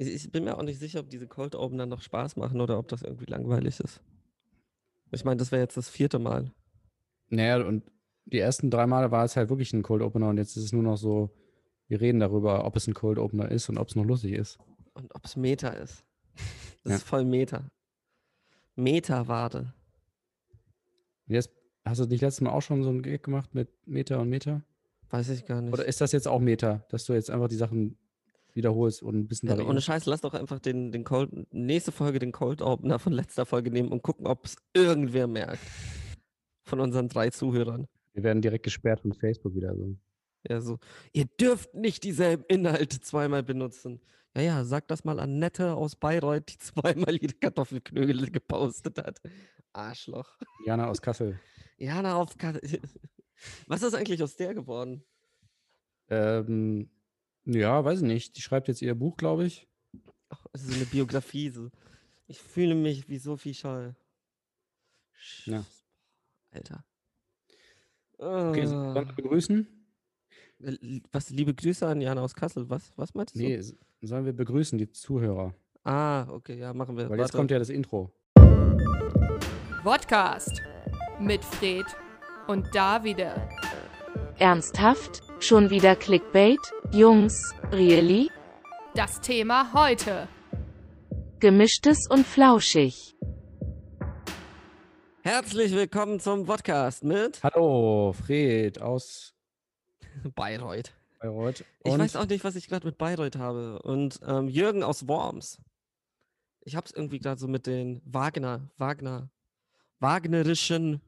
Ich, ich bin mir auch nicht sicher, ob diese Cold Opener noch Spaß machen oder ob das irgendwie langweilig ist. Ich meine, das wäre jetzt das vierte Mal. Naja, und die ersten drei Male war es halt wirklich ein Cold Opener und jetzt ist es nur noch so, wir reden darüber, ob es ein Cold Opener ist und ob es noch lustig ist. Und ob es Meta ist. Das Ja. ist voll Meta. Meta-Wade. Jetzt, hast du nicht letztes Mal auch schon so einen Gag gemacht mit Meta und Meta? Weiß ich gar nicht. Oder ist das jetzt auch Meta, dass du jetzt einfach die Sachen wiederholst und ein bisschen Ja, ohne? Scheiß, lass doch einfach den, den Cold, nächste Folge den Cold Opener von letzter Folge nehmen und gucken, ob es irgendwer merkt. Von unseren drei Zuhörern. Wir werden direkt gesperrt von Facebook wieder. So. Ja, so, ihr dürft nicht dieselben Inhalte zweimal benutzen. Ja, ja, sag das mal an Nette aus Bayreuth, die zweimal ihre Kartoffelknödel gepostet hat. Arschloch. Jana aus Kassel. Jana auf Ka Was ist eigentlich aus der geworden? Ähm, ja, weiß ich nicht. Die schreibt jetzt ihr Buch, glaube ich. Ach, es ist eine Biografie. So. Ich fühle mich wie Sophie Scholl. Ja. Alter. Okay, sollen wir begrüßen? Äh, Was, liebe Grüße an Jana aus Kassel. Was, was meinst du? Nee, sollen wir begrüßen, die Zuhörer? Ah, okay, ja, machen wir. Weil jetzt Warte. kommt ja das Intro. Podcast mit Fred und Davide. Ernsthaft? Schon wieder Clickbait? Jungs, really? Das Thema heute. Gemischtes und flauschig. Herzlich willkommen zum Podcast mit Hallo, Fred aus Bayreuth. Bayreuth. Ich weiß auch nicht, was ich gerade mit Bayreuth habe. Und ähm, Jürgen aus Worms. Ich habe es irgendwie gerade so mit den Wagner, Wagner, wagnerischen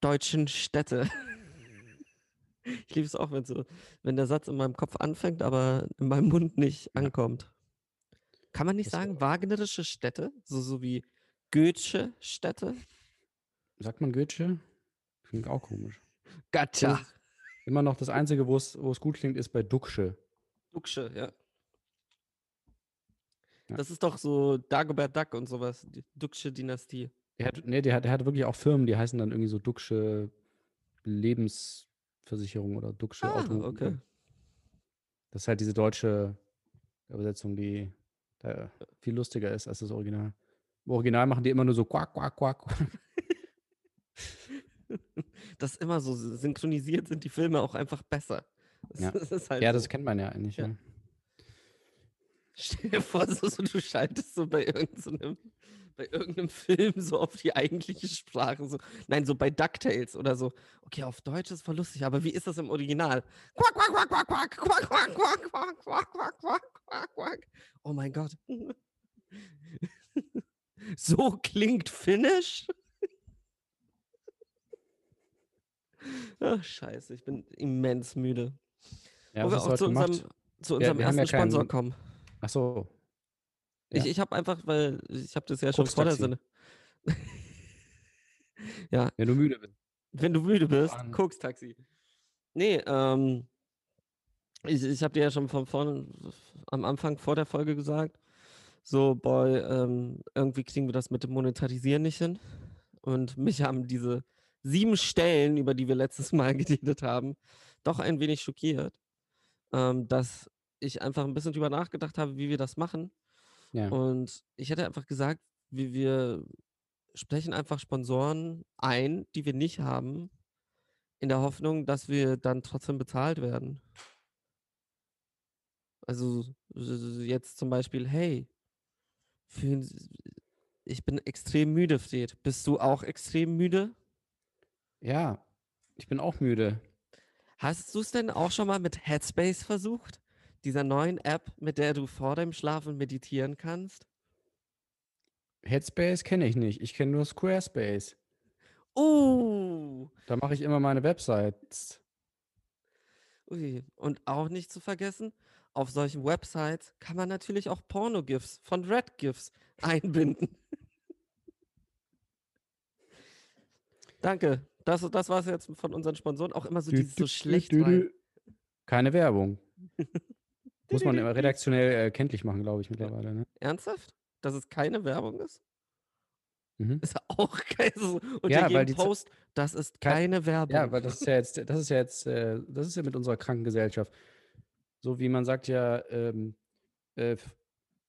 deutschen Städte. Ich liebe es auch, wenn, so, wenn der Satz in meinem Kopf anfängt, aber in meinem Mund nicht ankommt. Kann man nicht Das sagen, wagnerische Städte? So, so wie Goethe Städte? Sagt man Goethe? Klingt auch komisch. Gotcha. Immer noch das Einzige, wo es gut klingt, ist bei Duxche. Duxche, ja. Ja. Das ist doch so Dagobert Duck und sowas, die Duxche Dynastie. Der hat, nee, der hat, der hat wirklich auch Firmen, die heißen dann irgendwie so Duxche Lebensversicherung oder Duxche Ah, Auto. okay. Das ist halt diese deutsche Übersetzung, die da viel lustiger ist als das Original. Im Original machen die immer nur so quack, quack, quack. quack. Das immer so synchronisiert sind die Filme auch einfach besser. Das, Ja. das halt Ja, das kennt man ja eigentlich. Ja. Ja. Stell dir vor, so, so, du schaltest so bei irgendeinem, bei irgendeinem Film so auf die eigentliche Sprache. So. Nein, so bei DuckTales oder so. Okay, auf Deutsch ist voll lustig, aber wie ist das im Original? Quack, quack, quack, quack, quack, quack, quack, quack, quack, quack, quack, quack, quack, quack. Oh mein Gott. So klingt Finnisch? Ach, scheiße, ich bin immens müde. Ja, Wo wir auch zu gemacht? unserem, zu Ja, unserem haben ersten ja Sponsor kommen. Ach so. Ich, Ja. ich habe einfach, weil ich habe das ja schon vor der. Sinne. ja, Wenn du müde bist. wenn du müde bist, an. Koks-Taxi. Nee, ähm, ich, ich habe dir ja schon von vorn am Anfang vor der Folge gesagt, so, boy, ähm, irgendwie kriegen wir das mit dem Monetarisieren nicht hin. Und mich haben diese sieben Stellen, über die wir letztes Mal geredet haben, doch ein wenig schockiert, ähm, dass ich einfach ein bisschen drüber nachgedacht habe, wie wir das machen. Ja. Und ich hätte einfach gesagt, wir, wir sprechen einfach Sponsoren ein, die wir nicht haben, in der Hoffnung, dass wir dann trotzdem bezahlt werden. Also jetzt zum Beispiel, hey, Sie- ich bin extrem müde, Fred. Bist du auch extrem müde? ja, ich bin auch müde. Hast du es denn auch schon mal mit Headspace versucht? Dieser neuen App, mit der du vor dem Schlafen meditieren kannst? Headspace kenne ich nicht. Ich kenne nur Squarespace. Uh, Da mache ich immer meine Websites. ui. Und auch nicht zu vergessen, auf solchen Websites kann man natürlich auch Porno-GIFs von RedGIFs einbinden. Danke. Das, das war es jetzt von unseren Sponsoren. Auch immer so Dü- dieses so dü- schlecht dü- rein. dü- Keine Werbung. Muss man immer redaktionell äh, kenntlich machen, glaube ich, mittlerweile. Ne? Ernsthaft? Dass es keine Werbung ist? Mhm. Ist auch geil. So unter Ja, weil die Post, das ist Kein- keine Werbung. Ja, weil das ist ja jetzt, das ist ja jetzt, äh, das ist ja mit unserer kranken Gesellschaft. So wie man sagt ja, ähm, äh,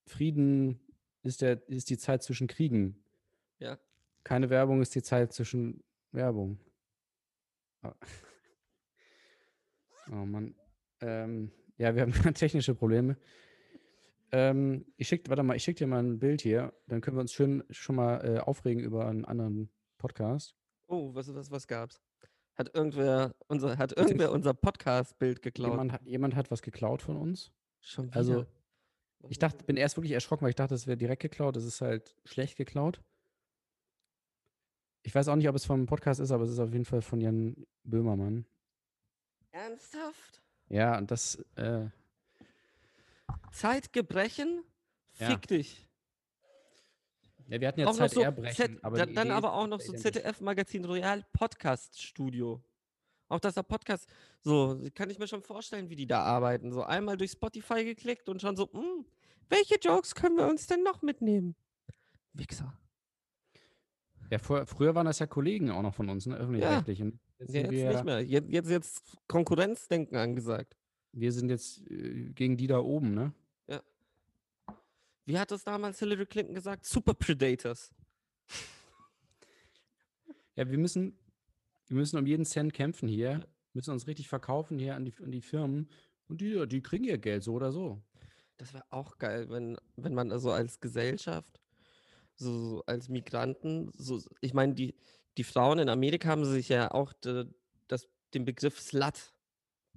Frieden ist, der, ist die Zeit zwischen Kriegen. Ja. Keine Werbung ist die Zeit zwischen Werbung. Ah. Oh Mann. Ähm, ja, wir haben technische Probleme. Ähm, ich schick, warte mal, ich schicke dir mal ein Bild hier. Dann können wir uns schön schon mal äh, aufregen über einen anderen Podcast. Oh, was, was, was gab's? Hat irgendwer unser, hat irgendwer unser Podcast-Bild geklaut? Jemand hat, jemand hat was geklaut von uns. Schon wieder. Also, Was Ich dachte, bin erst wirklich erschrocken, weil ich dachte, es wäre direkt geklaut. Das ist halt schlecht geklaut. Ich weiß auch nicht, ob es vom Podcast ist, aber es ist auf jeden Fall von Jan Böhmermann. Ernsthaft? Ja, und das, äh, Zeitgebrechen? Ja. Fick dich. ja, wir hatten ja auch Zeit so erbrechen, Z, dann Idee aber auch noch so identisch. ZDF Magazin Royal Podcast Studio. Auch dass der Podcast, so kann ich mir schon vorstellen, wie die da arbeiten. So einmal durch Spotify geklickt und schon so, hm, welche Jokes können wir uns denn noch mitnehmen? Wichser. Ja, vor, früher waren das ja Kollegen auch noch von uns, ne, öffentlich-rechtlich. Und jetzt Ja, jetzt wir, nicht mehr. Jetzt, jetzt, jetzt Konkurrenzdenken angesagt. wir sind jetzt äh, gegen die da oben, ne? Wie hat das damals Hillary Clinton gesagt? Super Predators. Ja, wir müssen, wir müssen um jeden Cent kämpfen hier, müssen uns richtig verkaufen hier an die, an die Firmen. Und die, die kriegen ihr Geld so oder so. Das wäre auch geil, wenn, wenn man also als Gesellschaft, so, so als Migranten, so, ich meine, die, die Frauen in Amerika haben sich ja auch de, das, den Begriff Slut,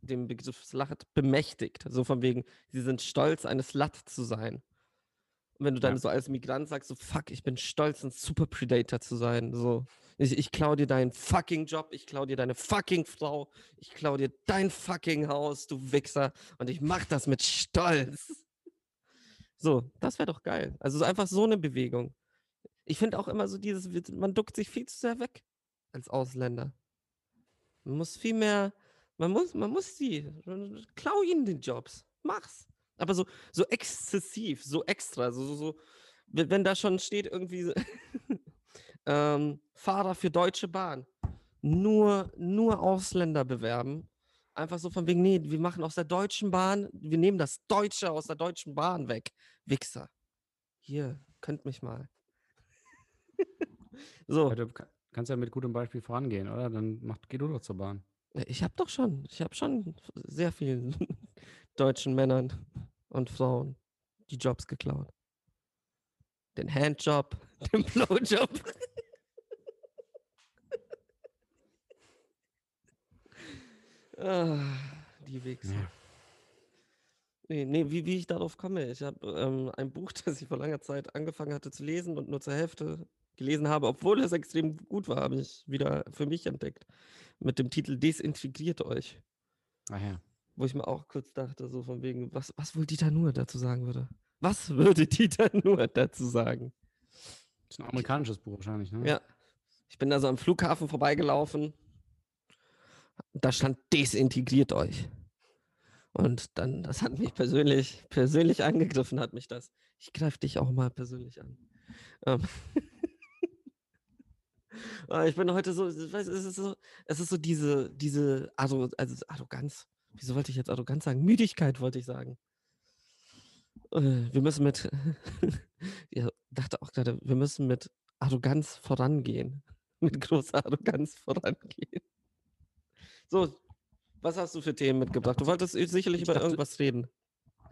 den Begriff Slut bemächtigt. So von wegen, sie sind stolz, eine Slut zu sein. Und wenn du dann Ja. so als Migrant sagst, so fuck, ich bin stolz, ein Super Predator zu sein, so, ich, ich klau dir deinen fucking Job, ich klau dir deine fucking Frau, ich klau dir dein fucking Haus, du Wichser, und ich mach das mit Stolz. So, das wäre doch geil. Also so einfach so eine Bewegung. Ich finde auch immer so dieses, man duckt sich viel zu sehr weg als Ausländer. Man muss viel mehr, man muss, man muss die, klau ihnen den Jobs, mach's. Aber so, so exzessiv, so extra, so, so, so wenn da schon steht irgendwie ähm, Fahrer für Deutsche Bahn, nur, nur Ausländer bewerben. Einfach so von wegen, nee, wir machen aus der Deutschen Bahn, wir nehmen das Deutsche aus der Deutschen Bahn weg. Wichser. Hier, könnt mich mal. So, du ka- kannst ja mit gutem Beispiel vorangehen, oder? Dann mach, geh du doch zur Bahn. ich habe doch schon, ich habe schon sehr vielen deutschen Männern und Frauen die Jobs geklaut. Den Handjob, den Blowjob. ah, die Wichser. Ja. Nee, nee wie, wie ich darauf komme. Ich habe ähm, ein Buch, das ich vor langer Zeit angefangen hatte zu lesen und nur zur Hälfte gelesen habe, obwohl es extrem gut war, habe ich wieder für mich entdeckt. Mit dem Titel Desintegriert euch. Ach ja. Wo ich mir auch kurz dachte, so von wegen, was, was wohl Dieter Nuhr dazu sagen würde? Was würde Dieter Nuhr dazu sagen? Das ist ein amerikanisches Buch wahrscheinlich, ne? Ja. Ich bin da so am Flughafen vorbeigelaufen. Da stand desintegriert euch. Und dann, das hat mich persönlich, persönlich angegriffen, hat mich das. Ich greife dich auch mal persönlich an. Ähm. Ah, ich bin heute so, ich weiß, es ist so, es ist so diese, diese Arro, also Arroganz. Wieso wollte ich jetzt Arroganz sagen? Müdigkeit wollte ich sagen. Äh, Wir müssen mit, ja, dachte auch gerade, wir müssen mit Arroganz vorangehen. Mit großer Arroganz vorangehen. So, was hast du für Themen mitgebracht? Du wolltest sicherlich Ich über dachte- irgendwas reden.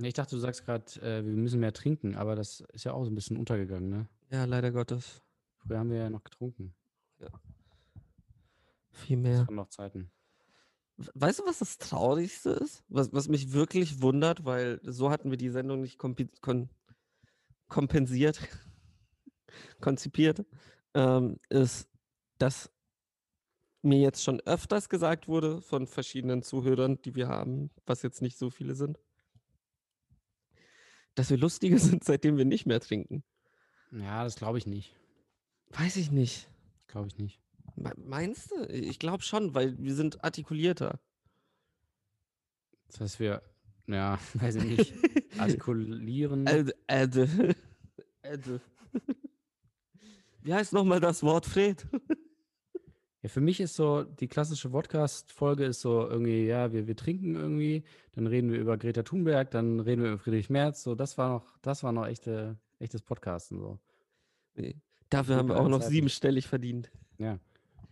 Ich dachte, du sagst gerade, äh, wir müssen mehr trinken, aber das ist ja auch so ein bisschen untergegangen, ne? Ja, leider Gottes. Früher haben wir ja noch getrunken. Viel Das mehr. waren noch Zeiten. We- Weißt du, was das Traurigste ist? Was, was mich wirklich wundert, weil so hatten wir die Sendung nicht kon kompensiert, konzipiert, ähm, ist, dass mir jetzt schon öfters gesagt wurde von verschiedenen Zuhörern, die wir haben, was jetzt nicht so viele sind, dass wir lustiger sind, seitdem wir nicht mehr trinken. Ja, das glaube ich nicht. Weiß ich nicht. Glaube ich nicht. Me- Meinst du? Ich glaube schon, weil wir sind artikulierter. Das heißt, wir, ja, weiß ich nicht, artikulieren. Ed, Ed, Ed. Wie heißt nochmal das Wort, Fred? Ja, für mich ist so, die klassische Podcast-Folge ist so irgendwie, ja, wir, wir trinken irgendwie, dann reden wir über Greta Thunberg, dann reden wir über Friedrich Merz. So, das war noch, das war noch echte, echtes Podcasten. So. Nee. Dafür haben wir auch noch siebenstellig verdient. Ja.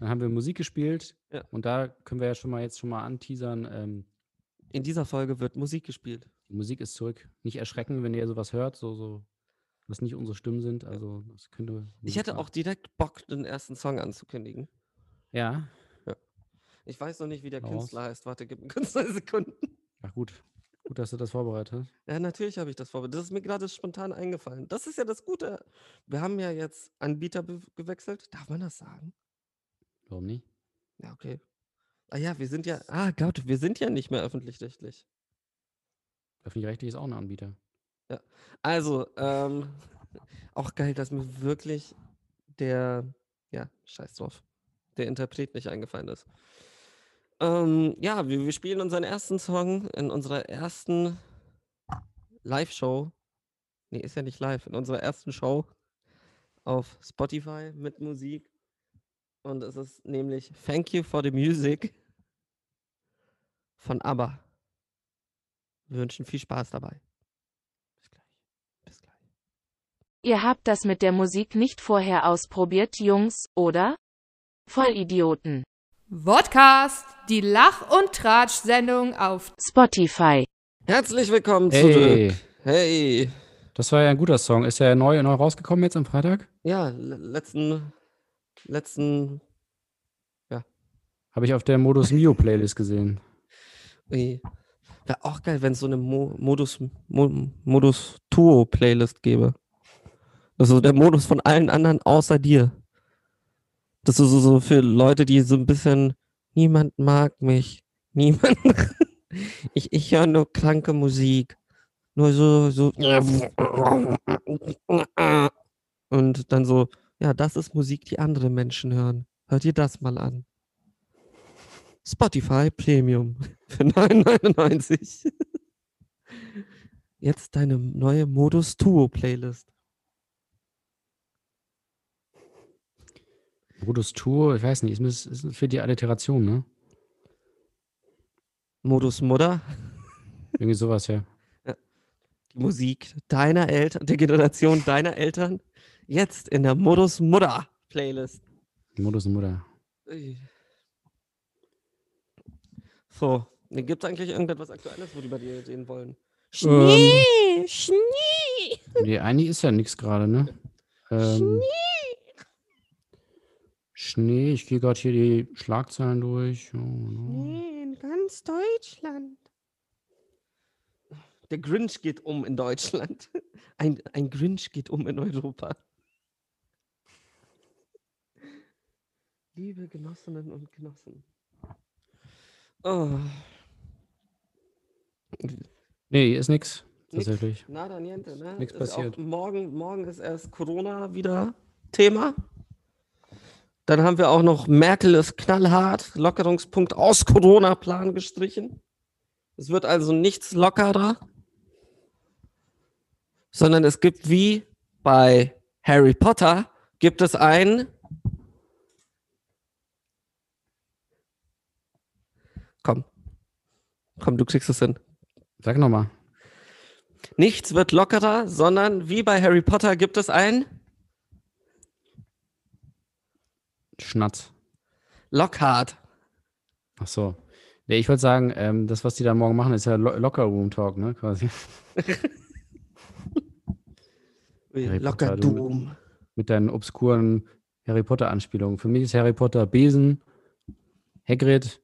Dann haben wir Musik gespielt Ja. und da können wir ja schon mal jetzt schon mal anteasern. Ähm, In dieser Folge wird Musik gespielt. die Musik ist zurück. Nicht erschrecken, wenn ihr sowas hört, so, so, was nicht unsere Stimmen sind. Also das könnte. Ich hätte auch direkt Bock, den ersten Song anzukündigen. Ja. Ich weiß noch nicht, wie der raus. Künstler heißt. Warte, gib mir kurz zwei Sekunden. Ach gut. Gut, dass du das vorbereitet hast. Ja, natürlich habe ich das vorbereitet. Das ist mir gerade spontan eingefallen. Das ist ja das Gute. Wir haben ja jetzt Anbieter gewechselt. Darf man das sagen? Warum nicht? Ja, okay. Ah ja, wir sind ja. Ah Gott, wir sind ja nicht mehr öffentlich-rechtlich. Öffentlich-rechtlich ist auch ein Anbieter. Also, ähm, auch geil, dass mir wirklich der, ja, scheiß drauf, der Interpret nicht eingefallen ist. Ähm, ja, wir, wir spielen unseren ersten Song in unserer ersten Live-Show. Nee, ist ja nicht live, in unserer ersten Show auf Spotify mit Musik. Und es ist nämlich Thank You for the Music von ABBA. Wir wünschen viel Spaß dabei. Bis gleich. Bis gleich. Ihr habt das mit der Musik nicht vorher ausprobiert, Jungs, oder? Vollidioten. Vodcast, die Lach- und Tratsch-Sendung auf Spotify. Herzlich willkommen Hey. zurück. Hey. Das war ja ein guter Song. Ist der neu, neu rausgekommen jetzt am Freitag? Ja, le- letzten, letzten, Habe ich auf der Modus Mio Playlist gesehen. wäre auch geil, wenn es so eine Mo Modus, Mo Modus Tuo Playlist gäbe. Also der Modus von allen anderen außer dir. Das ist so, für Leute, die so ein bisschen, niemand mag mich. Niemand. ich ich höre nur kranke Musik. Nur so, so. Und dann so, ja, das ist Musik, die andere Menschen hören. Hört ihr das mal an. Spotify Premium für 9,99. Jetzt deine neue Modus Tuo Playlist. Modus Tour, ich weiß nicht, ist, ist für die Alliteration, ne? Modus Mutter, Irgendwie sowas, ja. die Musik deiner Eltern, der Generation deiner Eltern, jetzt in der Modus Mutter Playlist. Modus Mutter. So, gibt es eigentlich irgendetwas Aktuelles, worüber die reden wollen? Schnee, Schnee, Nee, eigentlich ist ja nichts gerade, ne? Ähm, Schnee, ich gehe gerade hier die Schlagzeilen durch. Oh, no. Schnee in ganz Deutschland. Der Grinch geht um in Deutschland. Ein, ein Grinch geht um in Europa. Liebe Genossinnen und Genossen. Oh. Nee, hier ist nix. Nix. Tatsächlich. Nada niente, ne? Auch passiert. Morgen, morgen ist erst Corona wieder Thema. Dann haben wir auch noch Merkel ist knallhart, Lockerungspunkt aus Corona-Plan gestrichen. Es wird also nichts lockerer, sondern es gibt wie bei Harry Potter, gibt es ein Komm. Komm, du kriegst es hin. Sag nochmal. Nichts wird lockerer, sondern wie bei Harry Potter gibt es ein Schnatz. Lockhart. Ach so. Nee, ich wollte sagen, ähm, das, was die da morgen machen, ist ja Lo Locker Room Talk, ne? Quasi. Locker Doom. Mit deinen obskuren Harry Potter-Anspielungen. Für mich ist Harry Potter Besen, Hagrid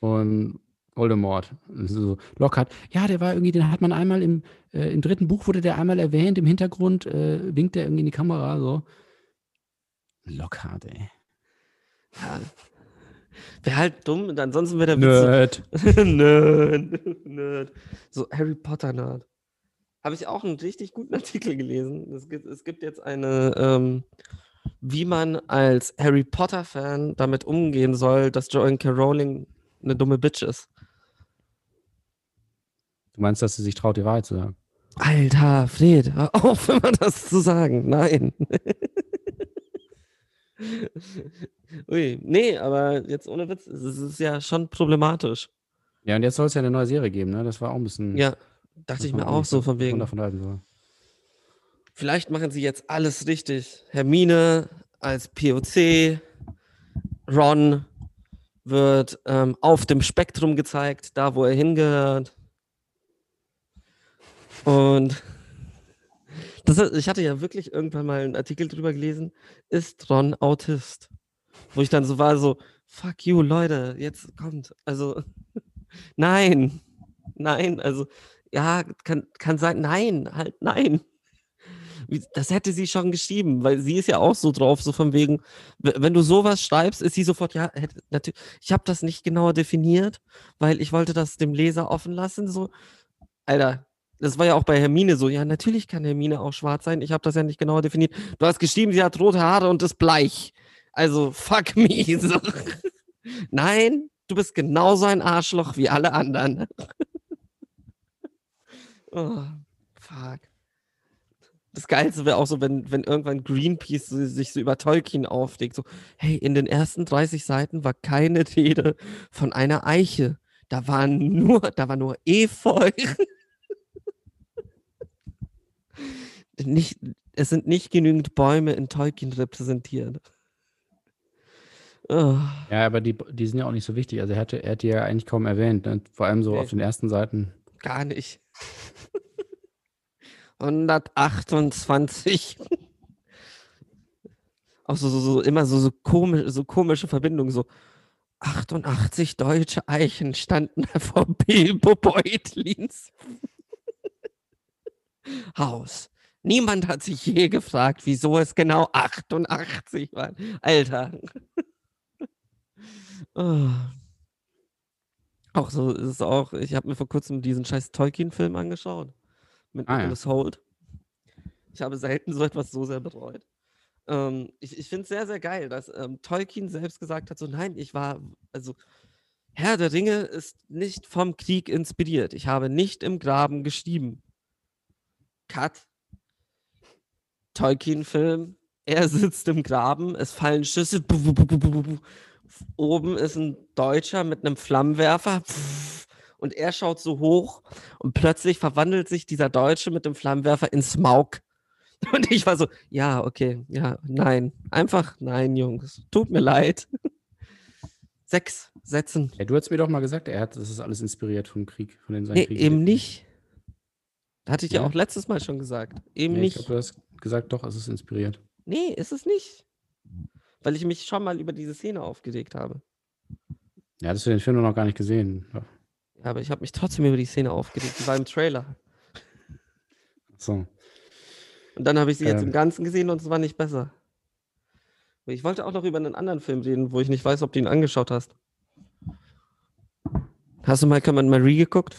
und Voldemort. So, Lockhart. Ja, der war irgendwie, den hat man einmal im, äh, im dritten Buch wurde der einmal erwähnt, im Hintergrund äh, winkt er irgendwie in die Kamera, so. Lockhart, ey. Ja. Wäre halt dumm, und ansonsten wäre der Witz. Nerd. Nerd. Nerd. So Harry Potter Nerd. Habe ich auch einen richtig guten Artikel gelesen. Es gibt, es gibt jetzt eine, ähm, wie man als Harry Potter-Fan damit umgehen soll, dass Joanne K. Rowling eine dumme Bitch ist. Du meinst, dass sie sich traut, die Wahrheit zu sagen? Alter, Fred, hör auf, immer das zu sagen. Nein. Ui, nee, aber jetzt ohne Witz, es ist- ja schon problematisch. Ja, und jetzt soll es ja eine neue Serie geben, ne? Das war auch ein bisschen. Ja, dachte ich mir auch so von wegen. davon halten soll. Vielleicht machen sie jetzt alles richtig. Hermine als POC, Ron wird ähm, auf dem Spektrum gezeigt, da wo er hingehört. Und das, ich hatte ja wirklich irgendwann mal einen Artikel drüber gelesen, ist Ron Autist? Wo ich dann so war, so, fuck you, Leute, jetzt kommt. Also, nein, nein, also, ja, kann, kann sein, nein, halt, nein. Das hätte sie schon geschrieben, weil sie ist ja auch so drauf, so von wegen, wenn du sowas schreibst, ist sie sofort, ja, hätte, natürlich, ich habe das nicht genauer definiert, weil ich wollte das dem Leser offen lassen, so. Alter, das war ja auch bei Hermine so, ja, natürlich kann Hermine auch schwarz sein, ich habe das ja nicht genauer definiert. Du hast geschrieben, sie hat rote Haare und ist bleich. Also, fuck me. So. Nein, du bist genauso ein Arschloch wie alle anderen. oh, fuck. Das Geilste wäre auch so, wenn, wenn irgendwann Greenpeace sich so über Tolkien auflegt. So, hey, in den ersten 30 Seiten war keine Rede von einer Eiche. Da waren nur, da war nur Efeu. nicht, es sind nicht genügend Bäume in Tolkien repräsentiert. Oh, Ja, aber die, die sind ja auch nicht so wichtig. Also er hatte, er hat die ja eigentlich kaum erwähnt. Ne? Vor allem so Nee. auf den ersten Seiten. gar nicht. 128. Auch so, so, so immer so, so, komisch, so komische Verbindungen, so 88 deutsche Eichen standen vor Bilbo Beutlins Haus. Niemand hat sich je gefragt, wieso es genau 88 waren. Alter. oh. Auch so ist es auch, ich habe mir vor kurzem diesen scheiß Tolkien-Film angeschaut. Mit Ah, ja. Nicholas Holt. Ich habe selten so etwas so sehr bereut. Ähm, ich ich finde es sehr, sehr geil, dass ähm, Tolkien selbst gesagt hat: so, nein, ich war, also Herr der Ringe ist nicht vom Krieg inspiriert. Ich habe nicht im Graben geschrieben. Cut. Tolkien-Film. Er sitzt im Graben, es fallen Schüsse. Oben ist ein Deutscher mit einem Flammenwerfer. Und er schaut so hoch und plötzlich verwandelt sich dieser Deutsche mit dem Flammenwerfer in Smaug. Und ich war so, ja, okay, ja, nein. Einfach nein, Jungs. Tut mir leid. Sechs Sätzen. Ja, du hast mir doch mal gesagt, er hat, das ist alles inspiriert vom Krieg, von den seinen Nee, Kriegen. eben nicht. Hatte ich ja Ja? auch letztes Mal schon gesagt. Eben Nee, ich nicht. glaube, du hast gesagt, doch, es ist inspiriert. Nee, ist es nicht. Weil ich mich schon mal über diese Szene aufgeregt habe. Ja, hast du den Film noch gar nicht gesehen. Ja. Aber ich habe mich trotzdem über die Szene aufgeregt. Die war im Trailer. So. Und dann habe ich sie jetzt im Ähm. Ganzen gesehen und es war nicht besser. Ich wollte auch noch über einen anderen Film reden, wo ich nicht weiß, ob du ihn angeschaut hast. Hast du Malcolm and Marie geguckt?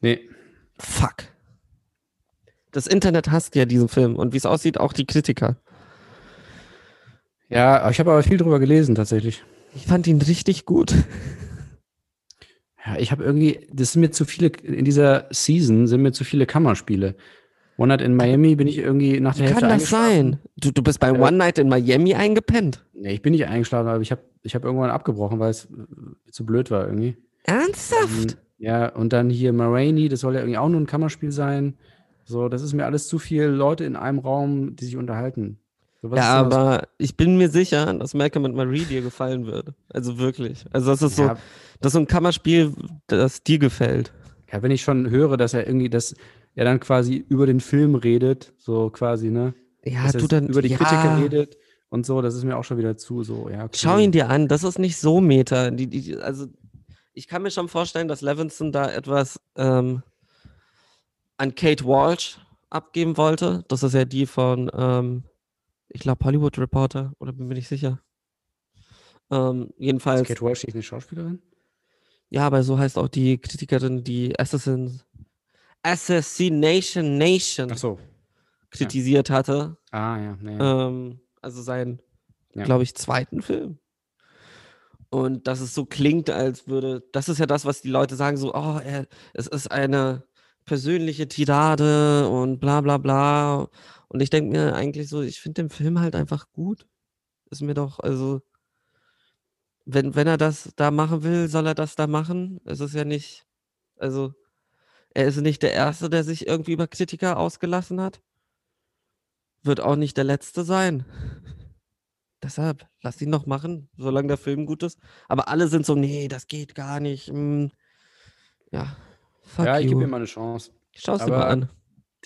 Nee, Fuck. Das Internet hasst ja diesen Film und wie es aussieht, auch die Kritiker. ja, ich habe aber viel drüber gelesen tatsächlich. Ich fand ihn richtig gut. Ja, ich habe irgendwie, das sind mir zu viele, in dieser Season sind mir zu viele Kammerspiele. One Night in Miami bin ich irgendwie nach der Wie Hälfte kann das sein? Du, du bist bei Äh, One Night in Miami eingepennt. Nee, ich bin nicht eingeschlafen, aber ich habe ich hab irgendwann abgebrochen, weil es zu blöd war irgendwie. Ernsthaft? Ähm, ja, und dann hier Marini, das soll ja irgendwie auch nur ein Kammerspiel sein. So, das ist mir alles zu viel Leute in einem Raum, die sich unterhalten. So, ja, aber ich bin mir sicher, dass Malcolm and Marie dir gefallen würde. Also wirklich. Also das ist so, Ja, das ist so ein Kammerspiel, das dir gefällt. ja, wenn ich schon höre, dass er irgendwie, dass er dann quasi über den Film redet, so quasi, ne? Ja, dass du dann über die ja, Kritiker redet und so, das ist mir auch schon wieder zu so, ja. Okay. Schau ihn dir an, das ist nicht so Meta. Die, die- also ich kann mir schon vorstellen, dass Levinson da etwas ähm, an Kate Walsh abgeben wollte. Das ist ja die von, ähm, ich glaube, Hollywood Reporter, oder bin mir nicht sicher. Ähm, jedenfalls, Ist Kate Walsh nicht eine Schauspielerin? ja, aber so heißt auch die Kritikerin, die Assassin, Assassination Nation so. kritisiert hatte. Ah, ja. Nee, ja. Ähm, also seinen, Ja. glaube ich, zweiten Film. Und dass es so klingt, als würde, das ist ja das, was die Leute sagen, so, oh, er, es ist eine persönliche Tirade und bla bla bla. Und ich denke mir eigentlich so, ich finde den Film halt einfach gut. ist mir doch, also, wenn, wenn er das da machen will, soll er das da machen. Es ist ja nicht, also, er ist nicht der Erste, der sich irgendwie über Kritiker ausgelassen hat. Wird auch nicht der Letzte sein. Deshalb, lass ihn noch machen, solange der Film gut ist. Aber alle sind so, nee, das geht gar nicht. mm, Ja, fuck Ja, ich gebe ihm mal eine Chance. Schau's dir mal an.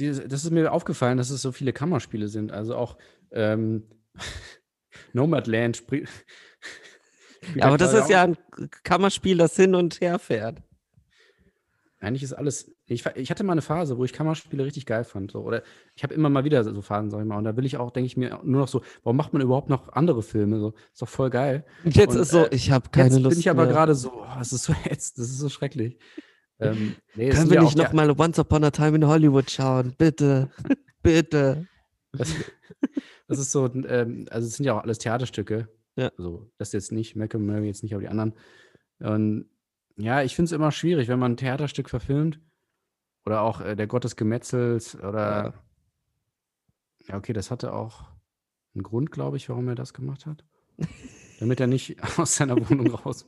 Die, das ist mir aufgefallen, dass es so viele Kammerspiele sind. Also auch ähm, Nomadland spielt. Ja, aber das ist ja ein Kammerspiel, das hin und her fährt. Eigentlich ist alles. Ich, ich hatte mal eine Phase, wo ich Kammerspiele richtig geil fand. So. Oder ich habe immer mal wieder so Phasen, sag ich mal. Und da will ich auch, denke ich mir, nur noch so, warum macht man überhaupt noch andere Filme? So, ist doch voll geil. Und jetzt Und, ist so, äh, ich habe keine Jetzt Lust bin ich aber gerade so, oh, das ist so ätzend, das ist so schrecklich. Ähm, nee, es Können wir nicht noch mal Once Upon a Time in Hollywood schauen? Bitte. Bitte. Das, das ist so, ähm, also es sind ja auch alles Theaterstücke. Ja. Also das jetzt nicht, Malcolm Murray jetzt nicht, aber die anderen. Und ja, ich finde es immer schwierig, wenn man ein Theaterstück verfilmt oder auch äh, der Gott des Gemetzels oder Ja. ja. okay, das hatte auch einen Grund, glaube ich, warum er das gemacht hat. Damit er nicht aus seiner Wohnung raus.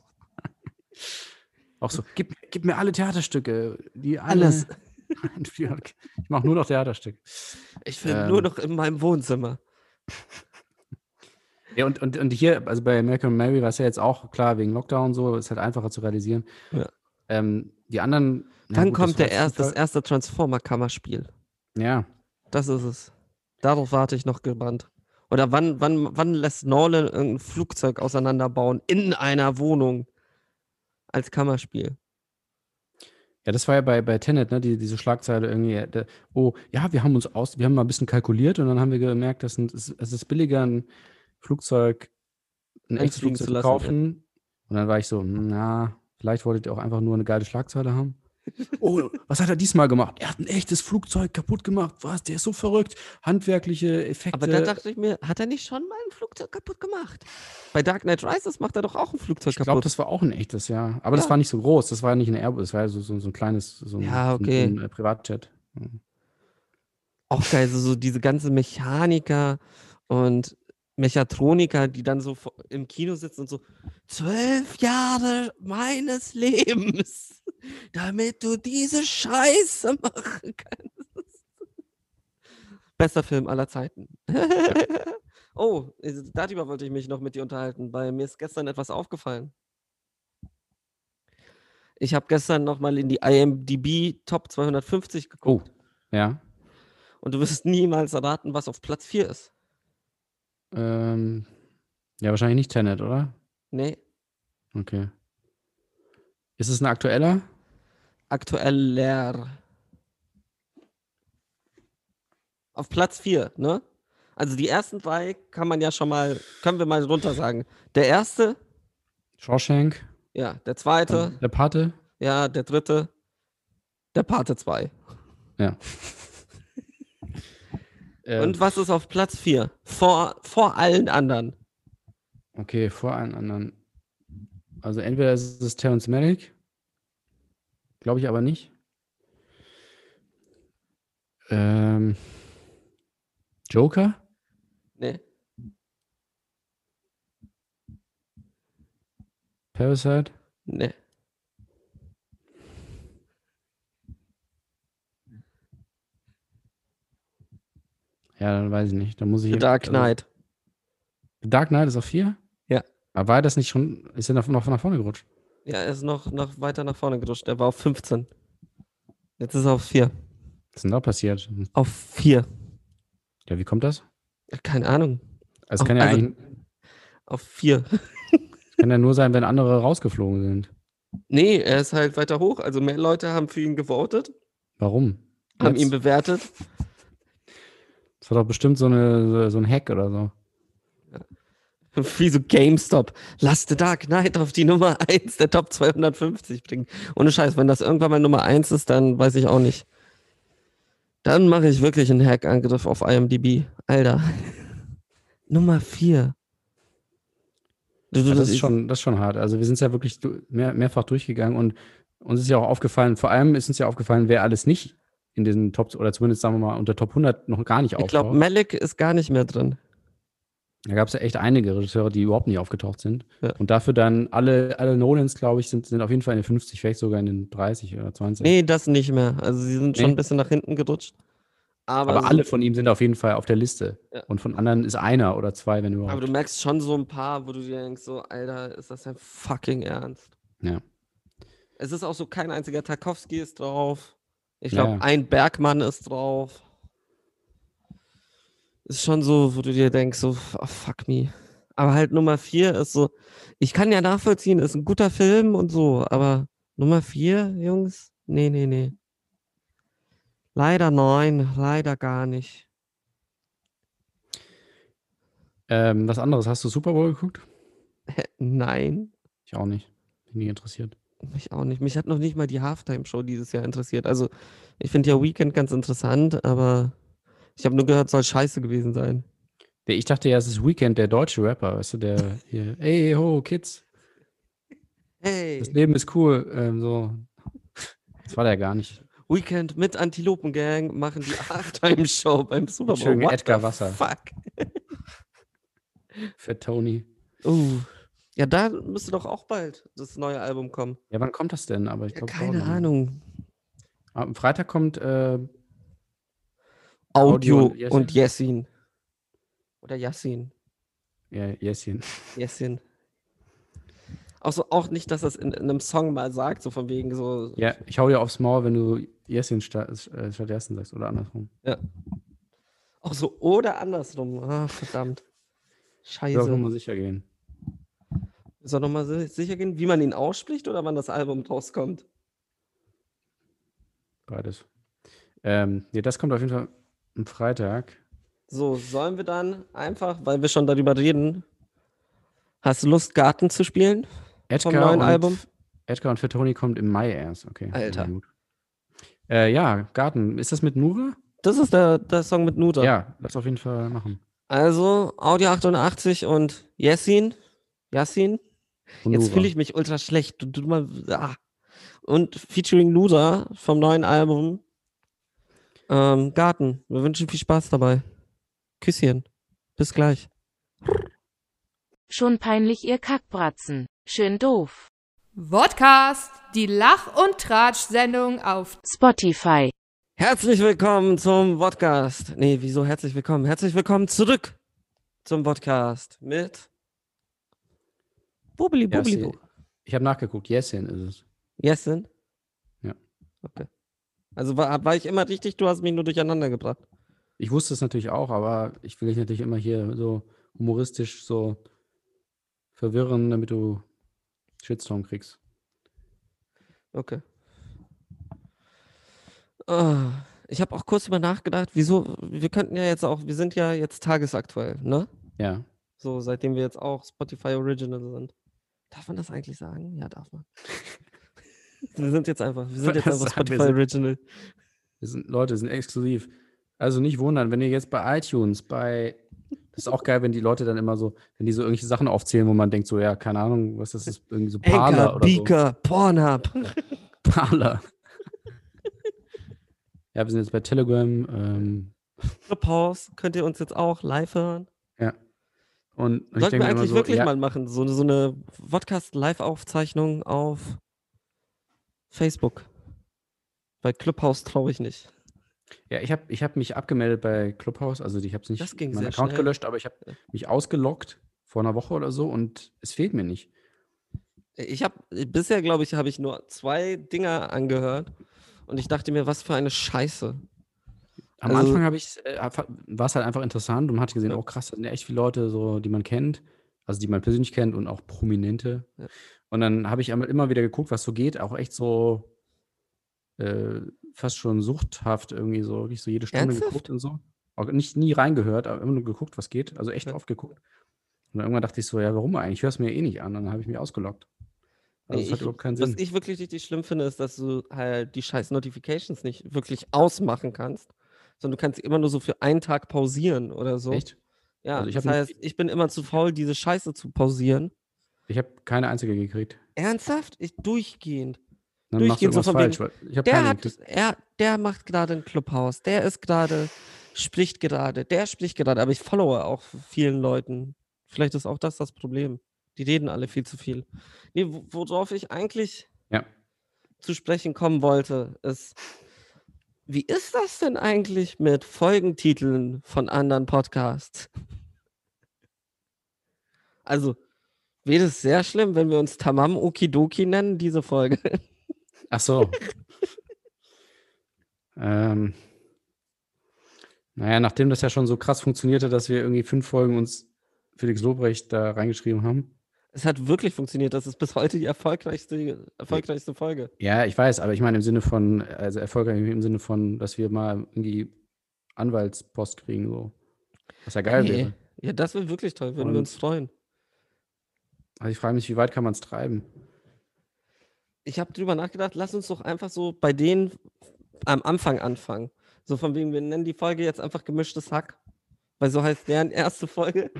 auch so, gib, gib mir alle Theaterstücke, die alle, Alles. Ich mache nur noch Theaterstücke. Ich film nur Ähm. noch in meinem Wohnzimmer. Ja, und, und, und hier, also bei Malcolm Mary war es ja jetzt auch klar, wegen Lockdown so, ist halt einfacher zu realisieren. Ja. Ähm, die anderen. Dann gut, kommt das der erst, das erste Transformer-Kammerspiel. Ja, Das ist es. Darauf warte ich noch gebannt. Oder wann, wann, wann lässt Nolan irgendein Flugzeug auseinanderbauen in einer Wohnung als Kammerspiel? ja, das war ja bei, bei Tenet, ne, die, diese Schlagzeile irgendwie, äh, der, oh, ja, wir haben uns aus, wir haben mal ein bisschen kalkuliert und dann haben wir gemerkt, dass es, es ist billiger, ein Flugzeug, ein echtes Flugzeug zu lassen, ja. kaufen. Und dann war ich so, na, vielleicht wolltet ihr auch einfach nur eine geile Schlagzeile haben. Oh, was hat er diesmal gemacht? Er hat ein echtes Flugzeug kaputt gemacht. Was? Der ist so verrückt. Handwerkliche Effekte. Aber da dachte ich mir, hat er nicht schon mal ein Flugzeug kaputt gemacht? Bei Dark Knight Rises macht er doch auch ein Flugzeug Ich glaube, kaputt. das war auch ein echtes, ja. Aber das Ja. war nicht so groß. Das war nicht ein Airbus, das war so, so, so ein kleines, so ein, Ja, ein- okay. so ein, äh, Privatjet. auch geil, so, so diese ganzen Mechaniker und Mechatroniker, die dann so im Kino sitzen und so, zwölf Jahre meines Lebens, damit du diese Scheiße machen kannst. Bester Film aller Zeiten. oh, darüber wollte ich mich noch mit dir unterhalten, weil mir ist gestern etwas aufgefallen. Ich habe gestern noch mal in die IMDb Top 250 geguckt. Ja. Und du wirst niemals erraten, was auf Platz 4 ist. Ähm, ja, wahrscheinlich nicht Tenet, oder? Nee, Okay. Ist es ein aktueller? aktueller. Auf Platz 4, ne? Also die ersten drei kann man ja schon mal, können wir mal runter sagen. Der erste, Shawshank? ja, der zweite, Der Pate? ja, der dritte, der Pate 2. Ja. Ähm, Und was ist auf Platz 4? Vor, vor allen anderen. Okay, vor allen anderen. Also entweder ist es Terrence Malick, glaube ich aber nicht. Ähm, Joker? Nee, Parasite? nee. Ja, dann weiß ich nicht. Da muss ich. The Dark also- Knight. The Dark Knight ist auf vier? Ja. Aber war das nicht schon, ist er noch, noch nach vorne gerutscht? Ja, er ist noch, noch weiter nach vorne gerutscht. Er war auf 15. Jetzt ist er auf 4. Was ist denn da passiert? Auf 4. Ja, wie kommt das? Keine Ahnung. Also, es Oh, kann ja also- eigentlich Auf 4. kann ja nur sein, wenn andere rausgeflogen sind. Nee, er ist halt weiter hoch. Also mehr Leute haben für ihn gewotet, Warum? haben Jetzt- ihn bewertet. Das war doch bestimmt so, eine, so ein Hack oder so. Wie so GameStop. Lass The Dark Knight auf die Nummer 1 der Top 250 bringen. Ohne Scheiß, wenn das irgendwann mal Nummer 1 ist, dann weiß ich auch nicht. Dann mache ich wirklich einen Hack-Angriff auf IMDb. Alter. Nummer 4. Du, du, Ja, das, das ist schon, das ist schon hart. Also wir sind ja wirklich mehr, mehrfach durchgegangen und uns ist ja auch aufgefallen, vor allem ist uns ja aufgefallen, wer alles nicht in diesen Top, oder zumindest sagen wir mal unter Top 100 noch gar nicht Ich glaube, auftaucht. Malik ist gar nicht mehr drin. Da gab es ja echt einige Regisseure, die überhaupt nicht aufgetaucht sind. Ja. Und dafür dann alle, alle Nolans, glaube ich, sind, sind auf jeden Fall in den 50, vielleicht sogar in den 30 oder 20. Nee, das nicht mehr. Also sie sind schon Nee. ein bisschen nach hinten gerutscht. Aber, Aber alle von ihm sind auf jeden Fall auf der Liste. Ja. Und von anderen ist einer oder zwei, wenn überhaupt. Aber du merkst schon so ein paar, wo du dir denkst, so, Alter, ist das dein fucking Ernst? Ja. Es ist auch so, kein einziger Tarkovsky ist drauf. Ich glaube, ja. ein Bergmann ist drauf. Ist schon so, wo du dir denkst, so, oh, fuck me. Aber halt Nummer vier ist so, ich kann ja nachvollziehen, ist ein guter Film und so, aber Nummer vier, Jungs? Nee, nee, nee. Leider nein, leider gar nicht. Ähm, was anderes, hast du Super Bowl geguckt? Nein. Ich auch nicht. Bin nie interessiert. Mich auch nicht. Mich hat noch nicht mal die Halftime-Show dieses Jahr interessiert. Also, ich finde ja Weekend ganz interessant, aber ich habe nur gehört, soll scheiße gewesen sein. Ich dachte ja, es ist Weekend, der deutsche Rapper, weißt du, der hier, ey, ho, Kids, Hey, das Leben ist cool. Ähm, so. Das war der gar nicht. Weekend mit Antilopengang machen die Halftime-Show beim Super Bowl. Schön Edgar Wasser. Fuck. Für Tony. Uh. Ja, da müsste doch auch bald das neue Album kommen. Ja, wann kommt das denn? Aber ich Ja, glaube, keine Ahnung. Am Freitag kommt äh, Audio, Audio und Yassin. Oder Yassin. ja, Jessin. Yassin. Auch so, auch nicht, dass das in, in einem Song mal sagt, so von wegen so. Ja, ich hau dir aufs Maul, wenn du Jessin statt, äh, statt Jessin sagst oder andersrum. Auch so oder andersrum. Ah, verdammt. Scheiße. soll nochmal sicher gehen. Soll nochmal si sicher gehen, wie man ihn ausspricht oder wann das Album rauskommt? Beides. Ähm, nee, das kommt auf jeden Fall am Freitag. So, sollen wir dann einfach, weil wir schon darüber reden, hast du Lust, Garten zu spielen? Edgar neuen und, Album? Edgar und für Tony kommt im Mai erst. Okay. Alter. Äh, ja, Garten. Ist das mit Nura? Das ist der, der Song mit Nuda. Ja, lass auf jeden Fall machen. Also, Audio 88 und Yassin. Yassin. Jetzt fühle ich mich ultra schlecht. Du, du mal, ah. Und featuring Nuda vom neuen Album. Ähm, Garten. Wir wünschen viel Spaß dabei. Küsschen. Bis gleich. Schon peinlich ihr Kackbratzen. Schön doof. Vodcast, die Lach- und Tratsch-Sendung auf Spotify. Herzlich willkommen zum Podcast. Nee, wieso herzlich willkommen? Herzlich willkommen zurück zum Podcast mit Bubeli Ja, Bubeli. sie- Bu. Ich habe nachgeguckt. Jessin ist es. Yesin? Ja. Okay. Also war, war ich immer richtig, du hast mich nur durcheinander gebracht. Ich wusste es natürlich auch, aber ich will dich natürlich immer hier so humoristisch so verwirren, damit du Shitstorm kriegst. Okay. Ah, ich habe auch kurz über nachgedacht, wieso, wir könnten ja jetzt auch, wir sind ja jetzt tagesaktuell, ne? Ja. So, seitdem wir jetzt auch Spotify Original sind. Darf man das eigentlich sagen? Ja, darf man. wir sind jetzt einfach, wir sind jetzt einfach sagen wir Spotify sind- Original. Wir sind, Leute, sind exklusiv. Also nicht wundern, wenn ihr jetzt bei iTunes, bei. Das ist auch geil, wenn die Leute dann immer so, wenn die so irgendwelche Sachen aufzählen, wo man denkt, so, ja, keine Ahnung, was das ist, irgendwie so Parler Anchor, oder so. Beaker, Pornhub. Parler. ja, wir sind jetzt bei Telegram. Ähm, Clubhouse könnt ihr uns jetzt auch live hören. Und Sollten wir eigentlich so, wirklich ja, mal machen, so, eine- so eine Podcast-Live-Aufzeichnung auf Facebook. Bei Clubhouse traue ich nicht. Ja, ich habe ich hab mich abgemeldet bei Clubhouse, also ich habe es nicht Das ging meinen Account schnell. gelöscht, aber ich habe mich ausgeloggt vor einer Woche oder so und es fehlt mir nicht. Ich habe bisher, glaube ich, habe ich nur zwei Dinger angehört und ich dachte mir, was für eine Scheiße. Am Also- Anfang habe ich äh, war es halt einfach interessant und man hat gesehen, Ja. oh krass, da sind ja echt viele Leute, so, die man kennt, also die man persönlich kennt und auch Prominente. Ja. Und dann habe ich immer wieder geguckt, was so geht, auch echt so äh, fast schon suchthaft irgendwie so, wirklich so jede Stunde Ernsthaft? geguckt und so. Auch nicht nie reingehört, aber immer nur geguckt, was geht. Also echt Ja. oft geguckt. Und dann irgendwann dachte ich so, ja, warum eigentlich? Ich höre es mir eh nicht an. Und dann habe ich mich ausgeloggt. Also Nee, es hat ich- überhaupt keinen Was Sinn. ich wirklich richtig schlimm finde, ist, dass du halt die scheiß Notifications nicht wirklich ausmachen kannst, sondern du kannst immer nur so für einen Tag pausieren oder so. Echt? Ja, Also ich das heißt, ich bin immer zu faul, diese Scheiße zu pausieren. Ich habe keine einzige gekriegt. Ernsthaft? Ich durchgehend. Dann Durchgehend so von falsch. wegen, Der keine hat, er, der macht gerade ein Clubhouse, der ist gerade spricht gerade, der spricht gerade, aber ich followe auch vielen Leuten. Vielleicht ist auch das das Problem. Die reden alle viel zu viel. Nee, wo- worauf ich eigentlich Ja. zu sprechen kommen wollte, ist, wie ist das denn eigentlich mit Folgentiteln von anderen Podcasts? Also, wäre es sehr schlimm, wenn wir uns Tamam Okidoki nennen, diese Folge. Ach so. ähm, naja, nachdem das ja schon so krass funktionierte, dass wir irgendwie fünf Folgen uns Felix Lobrecht da reingeschrieben haben. Es hat wirklich funktioniert. Das ist bis heute die erfolgreichste, erfolgreichste Folge. Ja, ich weiß, aber ich meine im Sinne von, also erfolgreich im Sinne von, dass wir mal irgendwie Anwaltspost kriegen, so. Was ja geil Nee. wäre. Ja, das wäre wirklich toll, würden wir uns freuen. Also ich frage mich, wie weit kann man es treiben? Ich habe drüber nachgedacht, lass uns doch einfach so bei denen am Anfang anfangen. So von wegen, wir nennen die Folge jetzt einfach gemischtes Hack. Weil so heißt deren erste Folge.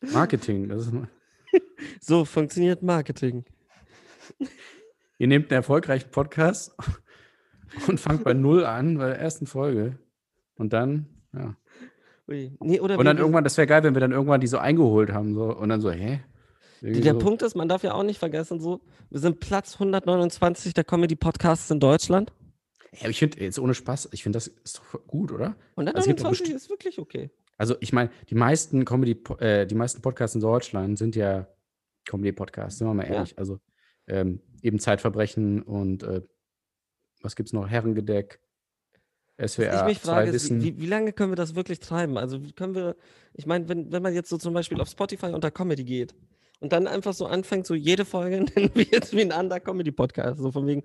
Marketing, das ist, So funktioniert Marketing. ihr nehmt einen erfolgreichen Podcast und fangt bei Null an, bei der ersten Folge. Und dann, ja. Nee, oder Und dann irgendwann, das wäre geil, wenn wir dann irgendwann die so eingeholt haben. So, und dann so, hä? Irgendwie Der so. Punkt ist, man darf ja auch nicht vergessen, so, wir sind Platz 129 der Comedy-Podcasts in Deutschland. Ja, aber ich finde, jetzt ohne Spaß, ich finde, das ist doch gut, oder? Und Also es gibt doch 129 besti- ist wirklich okay. Also ich meine, die meisten Comedy, äh, die meisten Podcasts in Deutschland sind ja Comedy-Podcasts, sind wir mal Ja. ehrlich. Also ähm, eben Zeitverbrechen und äh, was gibt's noch? Herrengedeck, Was SWR, ich mich zwei frage, ist, Wissen. wie, wie, lange können wir das wirklich treiben? Also wie können wir, ich meine, wenn, wenn man jetzt so zum Beispiel auf Spotify unter Comedy geht und dann einfach so anfängt, so jede Folge nennen wir jetzt wie ein anderer Comedy-Podcast. So von wegen,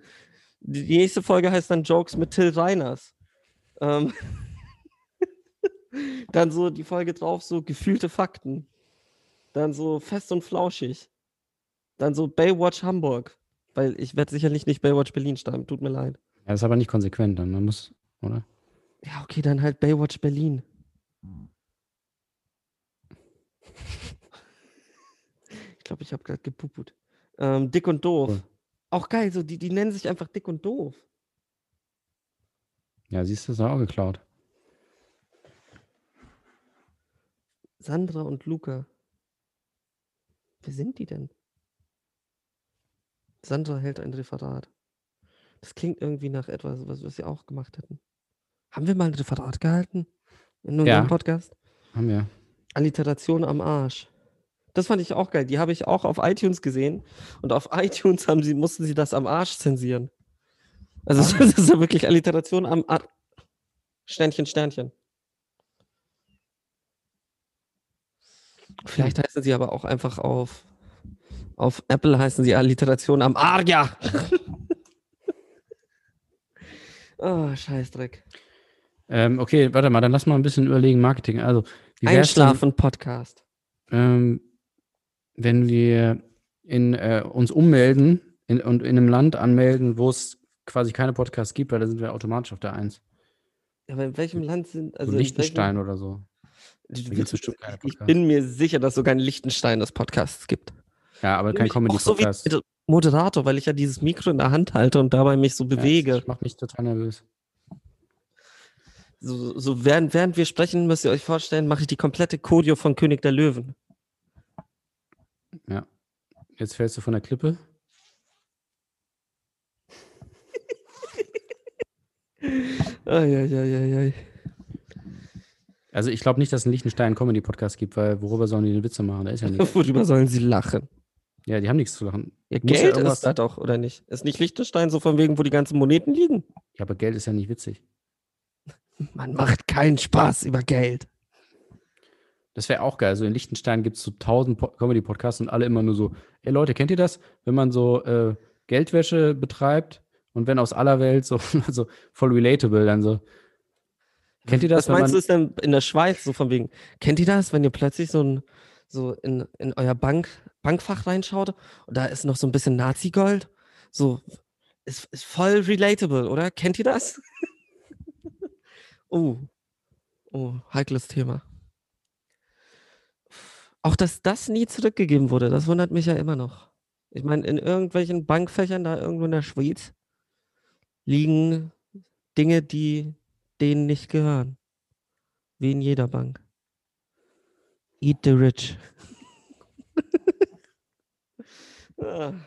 die, die nächste Folge heißt dann Jokes mit Till Reiners. Ähm, dann so die Folge drauf, so gefühlte Fakten. Dann so fest und flauschig. Dann so Baywatch Hamburg. Weil ich werde sicherlich nicht Baywatch Berlin schreiben, tut mir leid. Ja, das ist aber nicht konsequent dann. Man muss, oder? Ja, okay, dann halt Baywatch Berlin. Ich glaube, ich habe gerade gepuput. Ähm, dick und doof. Cool. Auch geil, so die, die nennen sich einfach dick und doof. Ja, siehst du, ist auch geklaut. Sandra und Luca. Wer sind die denn? Sandra hält ein Referat. Das klingt irgendwie nach etwas, was, was wir auch gemacht hätten. Haben wir mal ein Referat gehalten? In unserem Ja. Podcast? Haben wir. Alliteration am Arsch. Das fand ich auch geil. Die habe ich auch auf iTunes gesehen. Und auf iTunes haben sie, mussten sie das am Arsch zensieren. Also das ist ja wirklich Alliteration am Arsch. Sternchen, Sternchen. Vielleicht heißen sie aber auch einfach auf, auf Apple heißen sie Alliteration am Arja. oh, Scheißdreck. Ähm, okay, warte mal, dann lass mal ein bisschen überlegen, Marketing. Also, Einschlafen-Podcast. ähm, wenn wir in, äh, uns ummelden in, und in einem Land anmelden, wo es quasi keine Podcasts gibt, weil da sind wir automatisch auf der Eins. Aber in welchem Land sind, also so in Liechtenstein oder so. Ich Podcasts. bin mir sicher, dass sogar in Liechtenstein das Podcasts gibt. Ja, aber kein so Comedy-Podcast. mit Moderator, weil ich ja dieses Mikro in der Hand halte und dabei mich so bewege. Ja, das macht mich total nervös. So, so während, während wir sprechen, müsst ihr euch vorstellen, mache ich die komplette Choreo von König der Löwen. Ja. Jetzt fällst du von der Klippe. Eieieiei. Also ich glaube nicht, dass es in Liechtenstein einen Comedy-Podcast gibt, weil worüber sollen die denn Witze machen? Da ist ja nichts. Worüber sollen sie lachen? Ja, die haben nichts zu lachen. Ja, ja Geld irgendwas- ist da doch, oder nicht? Ist nicht Liechtenstein so von wegen, wo die ganzen Moneten liegen? Ja, aber Geld ist ja nicht witzig. Man macht keinen Spaß über Geld. Das wäre auch geil. Also in Liechtenstein gibt es so tausend po Comedy-Podcasts und alle immer nur so, ey Leute, kennt ihr das? Wenn man so äh, Geldwäsche betreibt und wenn aus aller Welt so, so voll relatable dann so. Kennt ihr das? Was meinst du, ist denn in der Schweiz so von wegen? Kennt ihr das, wenn ihr plötzlich so ein so in, in euer Bank, Bankfach reinschaut und da ist noch so ein bisschen Nazi-Gold? So, ist, ist voll relatable, oder? Kennt ihr das? oh. Oh, heikles Thema. Auch dass das nie zurückgegeben wurde, das wundert mich ja immer noch. Ich meine, in irgendwelchen Bankfächern da irgendwo in der Schweiz liegen Dinge, die denen nicht gehören. Wie in jeder Bank. Eat the rich. Ah.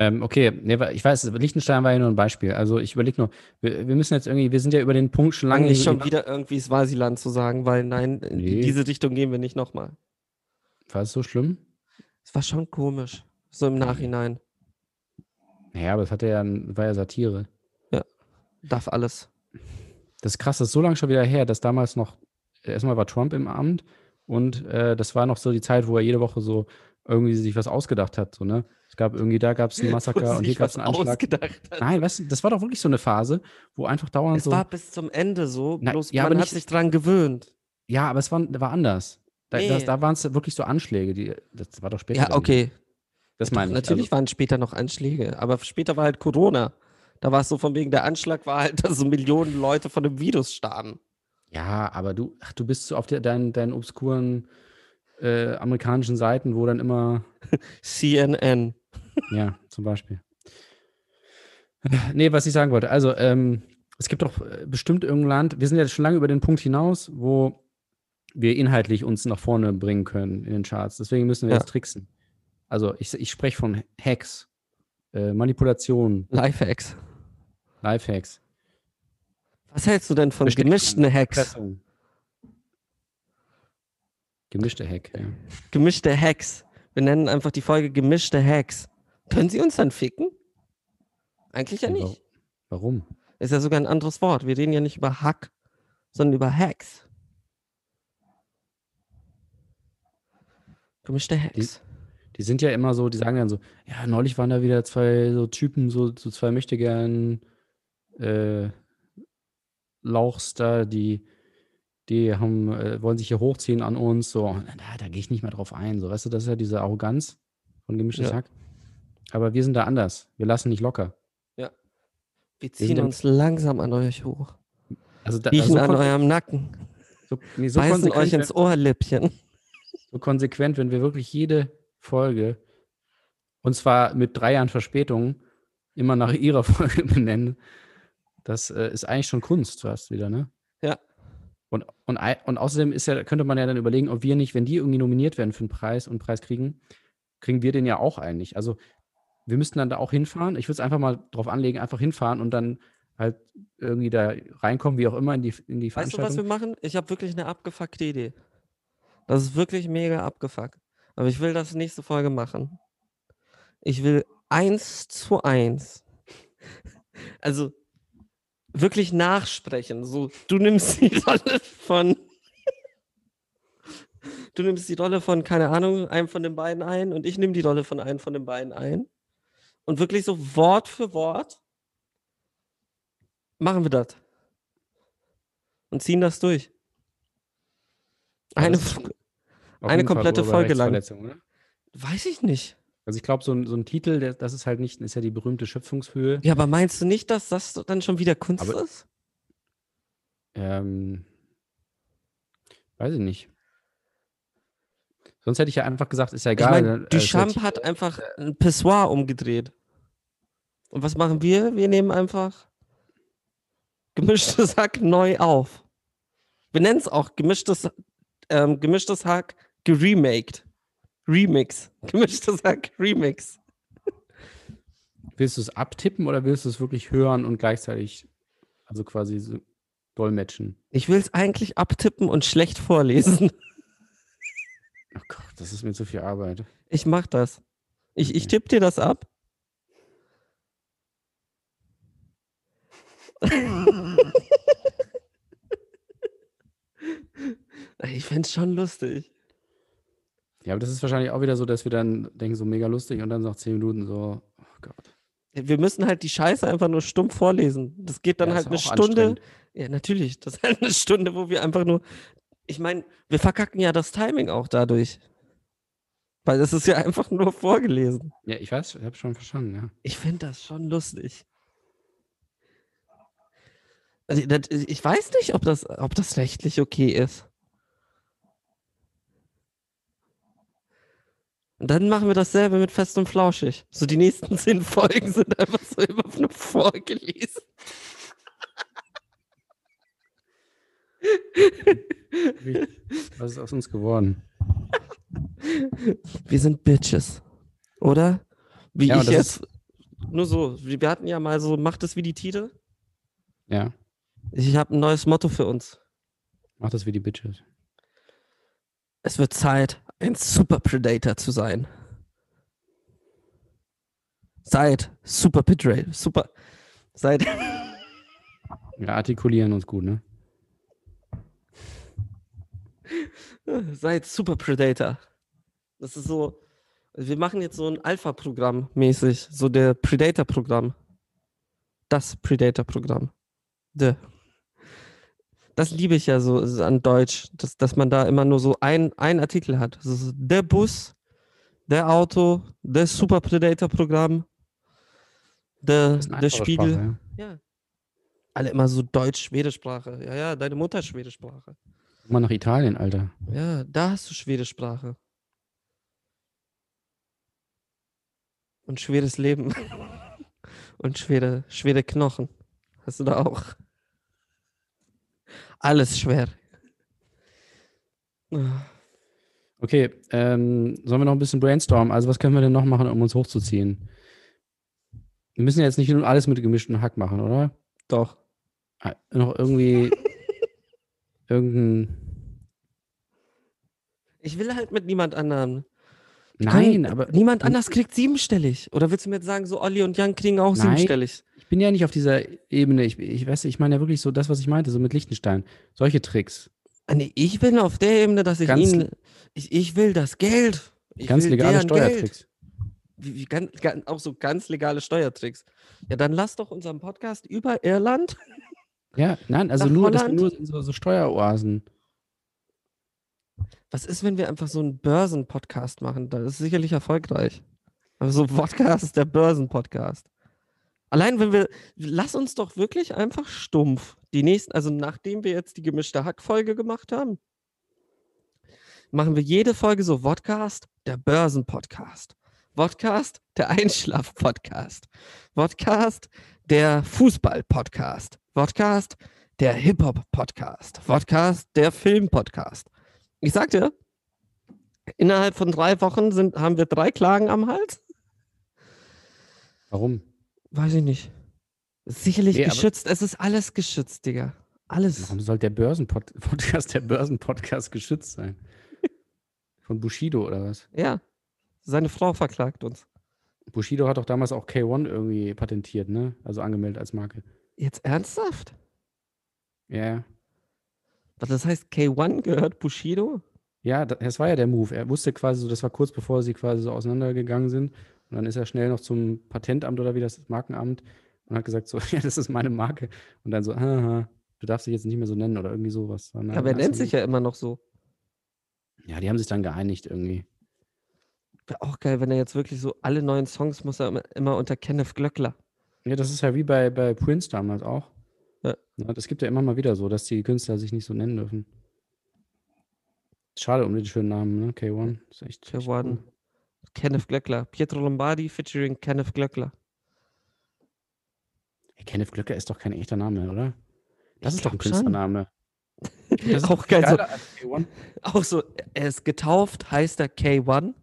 Ähm, okay, nee, ich weiß, Liechtenstein war ja nur ein Beispiel. Also ich überlege nur, wir, wir müssen jetzt irgendwie, wir sind ja über den Punkt schon Lang lange nicht schon wieder irgendwie Swasiland zu sagen, weil nein, in Nee. diese Richtung gehen wir nicht nochmal. War es so schlimm? Es war schon komisch. So im Nachhinein. Naja, aber es hatte ja, war ja Satire. Darf alles. Das ist krass, das ist so lange schon wieder her, dass damals noch, erstmal war Trump im Amt und äh, das war noch so die Zeit, wo er jede Woche so irgendwie sich was ausgedacht hat. So, ne? Es gab irgendwie, da gab es einen Massaker und hier gab es einen Anschlag. ausgedacht hat. Nein, weißt du, das war doch wirklich so eine Phase, wo einfach dauernd Es so. war bis zum Ende so, Na, bloß ja, man aber hat nicht- sich dran gewöhnt. Ja, aber es war, war anders. Da, Nee. das, da waren es wirklich so Anschläge, die, das war doch später. Ja, okay. Das meine ich. Natürlich Also, waren später noch Anschläge, aber später war halt Corona. Da war es so von wegen, der Anschlag war halt, dass so Millionen Leute von dem Virus starben. ja, aber du, ach, du bist so auf der, deinen, deinen obskuren äh, amerikanischen Seiten, wo dann immer, CNN. ja, zum Beispiel. Nee, was ich sagen wollte. Also, ähm, es gibt doch äh, bestimmt irgendein Land, wir sind ja schon lange über den Punkt hinaus, wo wir inhaltlich uns nach vorne bringen können in den Charts. Deswegen müssen wir Ja. jetzt tricksen. Also, ich, ich spreche von Hacks, äh, Manipulation, Lifehacks. Lifehacks. Was hältst du denn von Bestechung, gemischten Hacks? Gemischte Hack, ja. Gemischte Hacks. Wir nennen einfach die Folge gemischte Hacks. Können sie uns dann ficken? Eigentlich ja nicht. Warum? Ist ja sogar ein anderes Wort. Wir reden ja nicht über Hack, sondern über Hacks. Gemischte Hacks. Die sind ja immer so, die sagen dann so, ja, neulich waren da wieder zwei so Typen, so, so zwei möchtegern äh, Lauchs da, die, die haben, äh, wollen sich hier hochziehen an uns, so, und da, da gehe ich nicht mehr drauf ein, so, weißt du, das ist ja diese Arroganz von gemischtes Ja. Hack. Aber wir sind da anders. Wir lassen nicht locker. Wir sind ziehen im- uns langsam an euch hoch. Also, da, Riechen also so, an eurem Nacken. so, nee, so, beißen euch ins Ohrläppchen. so konsequent, wenn wir wirklich jede Folge, und zwar mit drei Jahren Verspätung, immer nach ihrer Folge benennen, das äh, ist eigentlich schon Kunst fast wieder, ne? Ja. Und, und, und außerdem ist ja, könnte man ja dann überlegen, ob wir nicht, wenn die irgendwie nominiert werden für einen Preis und einen Preis kriegen, kriegen wir den ja auch eigentlich. Also wir müssten dann da auch hinfahren. Ich würde es einfach mal drauf anlegen, einfach hinfahren und dann halt irgendwie da reinkommen, wie auch immer, in die, in die Weißt du, Veranstaltung. was wir machen? Ich habe wirklich eine abgefuckte Idee. Das ist wirklich mega abgefuckt. Aber ich will das nächste Folge machen. Ich will eins zu eins. Also wirklich nachsprechen. So, du nimmst die Rolle von. Du nimmst die Rolle von, keine Ahnung, einem von den beiden ein und ich nehme die Rolle von einem von den beiden ein. Und wirklich so Wort für Wort machen wir das. Und ziehen das durch. Eine, das eine komplette Folge lang. Weiß ich nicht. Also ich glaube, so ein, so ein Titel, der, das ist halt nicht, ist ja die berühmte Schöpfungshöhe. Ja, aber meinst du nicht, dass das dann schon wieder Kunst Aber- ist? Ähm, weiß ich nicht. Sonst hätte ich ja einfach gesagt, ist ja Ich egal. meine, äh, ist ja Duchamp hat einfach ein Pissoir umgedreht. Und was machen wir? Wir nehmen einfach gemischtes Hack neu auf. Wir nennen es auch gemischtes, ähm, gemischtes Hack geremaked. Remix. Gemischtes Hack Remix. Willst du es abtippen oder willst du es wirklich hören und gleichzeitig, also quasi so dolmetschen? Ich will es eigentlich abtippen und schlecht vorlesen. Oh Gott, das ist mir zu viel Arbeit. Ich mach das. Ich, ich tippe dir das ab. ich fände schon lustig. Ja, aber das ist wahrscheinlich auch wieder so, dass wir dann denken, so mega lustig und dann nach zehn Minuten so, oh Gott. Wir müssen halt die Scheiße einfach nur stumpf vorlesen. Das geht dann Ja, halt eine Stunde. Ja, natürlich. Das ist halt eine Stunde, wo wir einfach nur. Ich meine, wir verkacken ja das Timing auch dadurch. Weil das ist ja einfach nur vorgelesen. Ja, ich weiß, ich habe schon verstanden, ja. Ich finde das schon lustig. Also, das, ich weiß nicht, ob das, ob das rechtlich okay ist. Und dann machen wir dasselbe mit Fest und Flauschig. So die nächsten zehn Folgen sind einfach so immer nur vorgelesen. Was ist aus uns geworden? Wir sind Bitches, oder? Wie ja, ich jetzt. Nur so, wir hatten ja mal so, macht es wie die Titel. Ja. Ich habe ein neues Motto für uns. Macht es wie die Bitches. Es wird Zeit, ein Super Predator zu sein. Seid Super Predator. Super. Seid. Wir artikulieren uns gut, ne? Seid Super Predator. Das ist so. Wir machen jetzt so ein Alpha-Programm mäßig. So der Predator-Programm. Das Predator-Programm. The. Das liebe ich ja so an Deutsch, dass, dass man da immer nur so ein, ein Artikel hat. Der Bus, der Auto, das Super Predator-Programm, der, der Spiegel. Sprache, Ja. Alle immer so Deutsch-Schwedischsprache. Ja, ja, deine Mutter Schwedischsprache. mal nach Italien, Alter. Ja, da hast du Schwedischsprache. Und schweres Leben. Und schwere, schwere Knochen. Hast du da auch. Alles schwer. Okay, ähm, sollen wir noch ein bisschen brainstormen? Also, was können wir denn noch machen, um uns hochzuziehen? Wir müssen jetzt nicht nur alles mit gemischtem Hack machen, oder? Doch. Ah, Noch irgendwie irgendein. Ich will halt mit niemand anderem. Nein, Können- aber Niemand anders kriegt siebenstellig. Oder willst du mir jetzt sagen, so Olli und Jan kriegen auch Nein. siebenstellig? Ich bin ja nicht auf dieser Ebene. Ich, ich weiß, ich meine ja wirklich so das, was ich meinte, so mit Liechtenstein. Solche Tricks. Ah, Nee, ich bin auf der Ebene, dass ich Ganz ihnen. Ich, ich will das Geld. Ich Ganz legale Geld. Steuertricks. Wie, wie ganz, ganz, auch so ganz legale Steuertricks. Ja, dann lass doch unseren Podcast über Irland. Ja, nein, also nur, dass Holland? nur so, so Steueroasen. Was ist, wenn wir einfach so einen Börsen-Podcast machen? Das ist sicherlich erfolgreich. Also so Podcast, der Börsen-Podcast. Allein wenn wir, lass uns doch wirklich einfach stumpf die nächsten, also nachdem wir jetzt die gemischte Hack-Folge gemacht haben, machen wir jede Folge so Vodcast, der Börsen-Podcast. Vodcast, der Einschlaf-Podcast. Vodcast, der Fußball-Podcast. Vodcast, der Hip-Hop-Podcast. Vodcast, der Film-Podcast. Ich sagte, innerhalb von drei Wochen sind, haben wir drei Klagen am Hals. Warum? Weiß ich nicht. Sicherlich Nee, geschützt. Es ist alles geschützt, Digga. Alles. Warum soll der Börsenpodcast der Börsenpodcast geschützt sein? Von Bushido oder was? Ja. Seine Frau verklagt uns. Bushido hat doch damals auch K1 irgendwie patentiert, ne? Also angemeldet als Marke. Jetzt ernsthaft? Ja. Was das heißt, K1 gehört Bushido? Ja, da- das war ja der Move. Er wusste quasi so, das war kurz bevor sie quasi so auseinandergegangen sind. Und dann ist er schnell noch zum Patentamt oder wie das ist, Markenamt und hat gesagt so, ja, das ist meine Marke. Und dann so, haha, du darfst dich jetzt nicht mehr so nennen oder irgendwie sowas. Eine- Aber er nennt sich ja immer noch so. Ja, die haben sich dann geeinigt irgendwie. Wäre auch geil, wenn er jetzt wirklich so alle neuen Songs muss er immer, unter Kenneth Glöckler. Ja, das ist ja wie bei, bei Prince damals auch. Ja. Das gibt ja immer mal wieder so, dass die Künstler sich nicht so nennen dürfen. Schade um den schönen Namen, ne? K1. Ist echt, echt K1. cool. Kenneth Glöckler. Pietro Lombardi featuring Kenneth Glöckler. Ey, Kenneth Glöcker ist doch kein echter Name, oder? Das Ich ist doch ein. Künstlername. Auch geil, so- geiler als K1. Auch so, er ist getauft, heißt er K1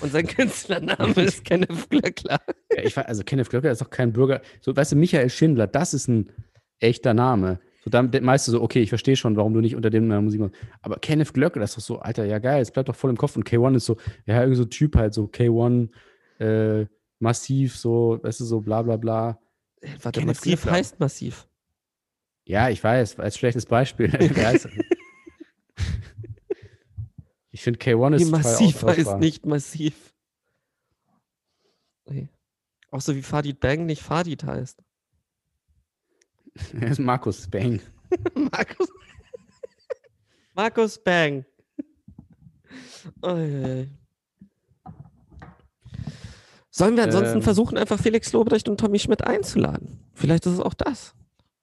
und sein Künstlername ist Kenneth Glöckler. Ja, ich, weiß- also Kenneth Glöcker ist doch kein Bürger. So, weißt du, Michael Schindler, das ist ein echter Name. So, dann meinst du so, okay, ich verstehe schon, warum du nicht unter dem Namen Musik machst. Aber Kenneth Glöcker, das ist doch so, Alter, ja geil, es bleibt doch voll im Kopf. Und K1 ist so, ja, irgendwie so Typ halt, so K1, äh, massiv, so, weißt du, so bla bla bla. Warte, Kenneth massiv Glöckler. heißt massiv. Ja, ich weiß, als schlechtes Beispiel. Ich finde K1 Wie ist total massiv heißt nicht massiv. Okay. Auch so wie Fadid Bang nicht Fadid heißt. Er ist Markus Bang. Markus. Markus Bang. Oh, je. Sollen wir ansonsten Ähm. versuchen, einfach Felix Lobrecht und Tommy Schmidt einzuladen? Vielleicht ist es auch das.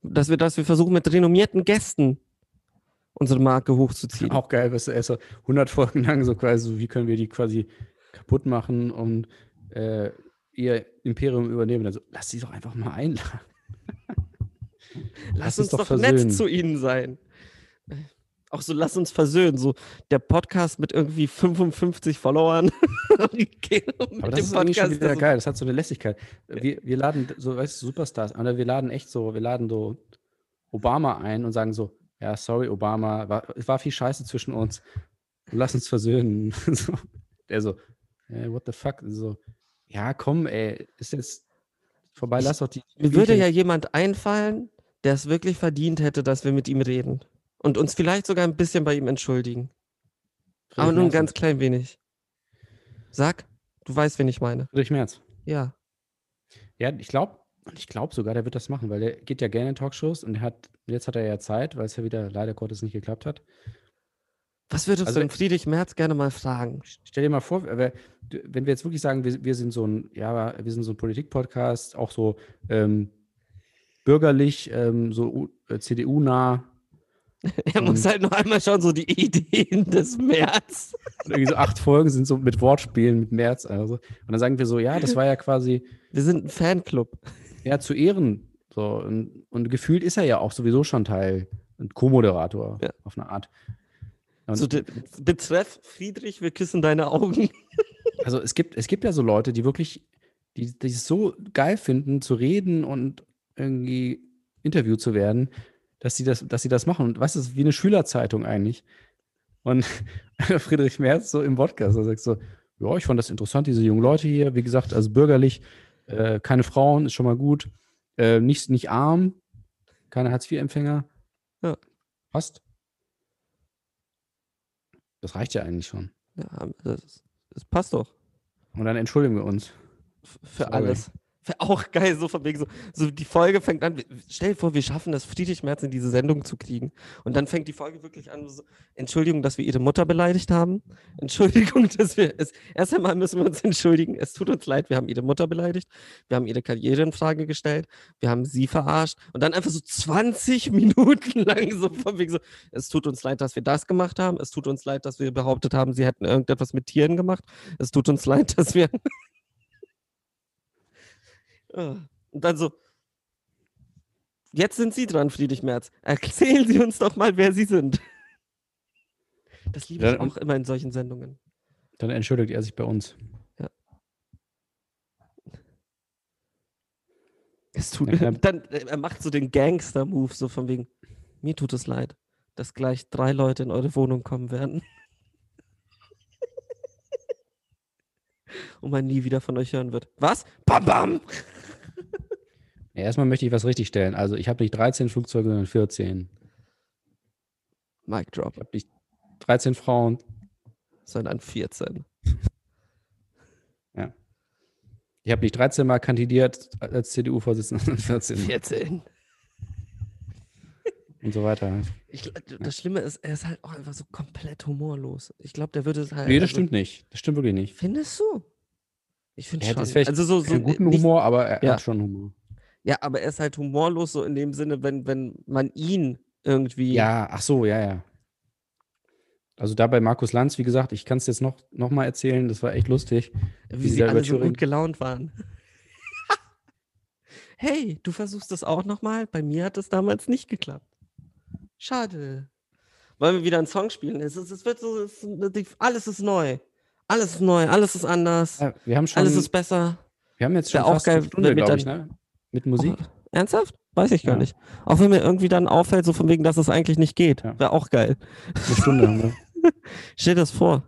Dass wir, dass wir versuchen, mit renommierten Gästen unsere Marke hochzuziehen. Auch geil, was er so 100 Folgen lang so quasi, so, wie können wir die quasi kaputt machen und äh, ihr Imperium übernehmen. Also lass sie doch einfach mal einladen. Lass uns doch doch nett zu ihnen sein. Auch so, lass uns versöhnen. So der Podcast mit irgendwie 55 Followern. Okay, Aber das ist irgendwie schon wieder der so- geil. Das hat so eine Lässigkeit. Wir, wir laden so, weißt du, Superstars, oder wir laden echt so, wir laden so Obama ein und sagen so, ja, sorry, Obama, war, es war viel Scheiße zwischen uns. Lass uns versöhnen. so. Der so, hey, what the fuck? So, ja, komm, ey, ist jetzt vorbei, lass doch die. Mir würde ja jemand einfallen, der es wirklich verdient hätte, dass wir mit ihm reden. Und uns vielleicht sogar ein bisschen bei ihm entschuldigen. Friedrich Aber nur ein ganz klein wenig. Sag, du weißt, wen ich meine. Friedrich Merz. Ja. Ja, ich glaube, ich glaube sogar, der wird das machen, weil der geht ja gerne in Talkshows und hat, jetzt hat er ja Zeit, weil es ja wieder leider Gottes nicht geklappt hat. Was würdest Also- du denn Friedrich Merz gerne mal fragen? Stell dir mal vor, wenn wir jetzt wirklich sagen, wir, wir sind so ein, ja, wir sind so ein Politik-Podcast, auch so ähm, bürgerlich, ähm, so äh, CDU-nah, Er muss halt noch einmal schauen, so die Ideen des März. und irgendwie so acht Folgen sind so mit Wortspielen, mit März, also. Und dann sagen wir so, ja, das war ja quasi, Wir sind ein Fanclub. ja, zu Ehren, so, und, und gefühlt ist er ja auch sowieso schon Teil, ein Co-Moderator, Ja. auf eine Art. Und So, betreff Friedrich, wir küssen deine Augen. Also es gibt, es gibt ja so Leute, die wirklich, die, die es so geil finden, zu reden und irgendwie interviewt zu werden, dass sie das, dass sie das machen. Und weißt du, es ist wie eine Schülerzeitung eigentlich. Und Friedrich Merz so im Podcast, er sagt so, ja, ich fand das interessant, diese jungen Leute hier, wie gesagt, also bürgerlich, äh, keine Frauen, ist schon mal gut, äh, nicht, nicht arm, keine Hartz-IV-Empfänger. Ja. Passt. Das reicht ja eigentlich schon. Ja, das, das passt doch. Und dann entschuldigen wir uns. F- Für Sorry. alles. Wäre auch geil, so von wegen so, so die Folge fängt an, stell dir vor, wir schaffen es, Friedrich Merz in diese Sendung zu kriegen. Und dann fängt die Folge wirklich an, so, Entschuldigung, dass wir ihre Mutter beleidigt haben. Entschuldigung, dass wir es, erst einmal müssen wir uns entschuldigen. Es tut uns leid, wir haben ihre Mutter beleidigt. Wir haben ihre Karriere in Frage gestellt. Wir haben sie verarscht. Und dann einfach so 20 Minuten lang so von wegen so, es tut uns leid, dass wir das gemacht haben. Es tut uns leid, dass wir behauptet haben, sie hätten irgendetwas mit Tieren gemacht. Es tut uns leid, dass wir Und dann so, jetzt sind Sie dran, Friedrich Merz. Erzählen Sie uns doch mal, wer Sie sind. Das liebe ich Ja, auch immer in solchen Sendungen. Dann entschuldigt er sich bei uns. Es tut, Ja, dann, äh, er macht so den Gangster-Move, so von wegen, mir tut es leid, dass gleich drei Leute in eure Wohnung kommen werden. Und man nie wieder von euch hören wird. Was? Bam, bam! Ja, erstmal möchte ich was richtigstellen. Also ich habe nicht 13 Flugzeuge, sondern 14. Mic drop, Ich habe nicht 13 Frauen. sondern 14. Ich habe nicht 13 Mal kandidiert als CDU-Vorsitzender, sondern 14 Mal 14. und so weiter. Ich, das Schlimme ist, er ist halt auch einfach so komplett humorlos. Ich glaube, der würde es halt. Nee, das also- stimmt nicht. Das stimmt wirklich nicht. Findest du? Ich finde Er hat schon. also so, so keinen guten nicht, Humor, aber er ja. hat schon Humor. Ja, aber er ist halt humorlos so in dem Sinne, wenn, wenn man ihn irgendwie. Ja, ach so, ja, ja. Also da bei Markus Lanz, wie gesagt, ich kann es jetzt noch, noch mal erzählen, das war echt lustig. wie wie sie alle so gut gelaunt waren. hey, du versuchst das auch nochmal? Bei mir hat es damals nicht geklappt. Schade. Wollen wir wieder einen Song spielen? Es, ist, es wird so, es, alles ist neu. Alles ist neu, alles ist anders, Ja, wir haben schon, alles ist besser. wir haben jetzt schon auch fast geil, eine Stunde, glaube ich, ne? Mit Musik. Oh, ernsthaft? Weiß ich gar Ja. nicht. Auch wenn mir irgendwie dann auffällt, so von wegen, dass es eigentlich nicht geht. Ja. Wäre auch geil. Eine Stunde haben wir. Stell dir das vor.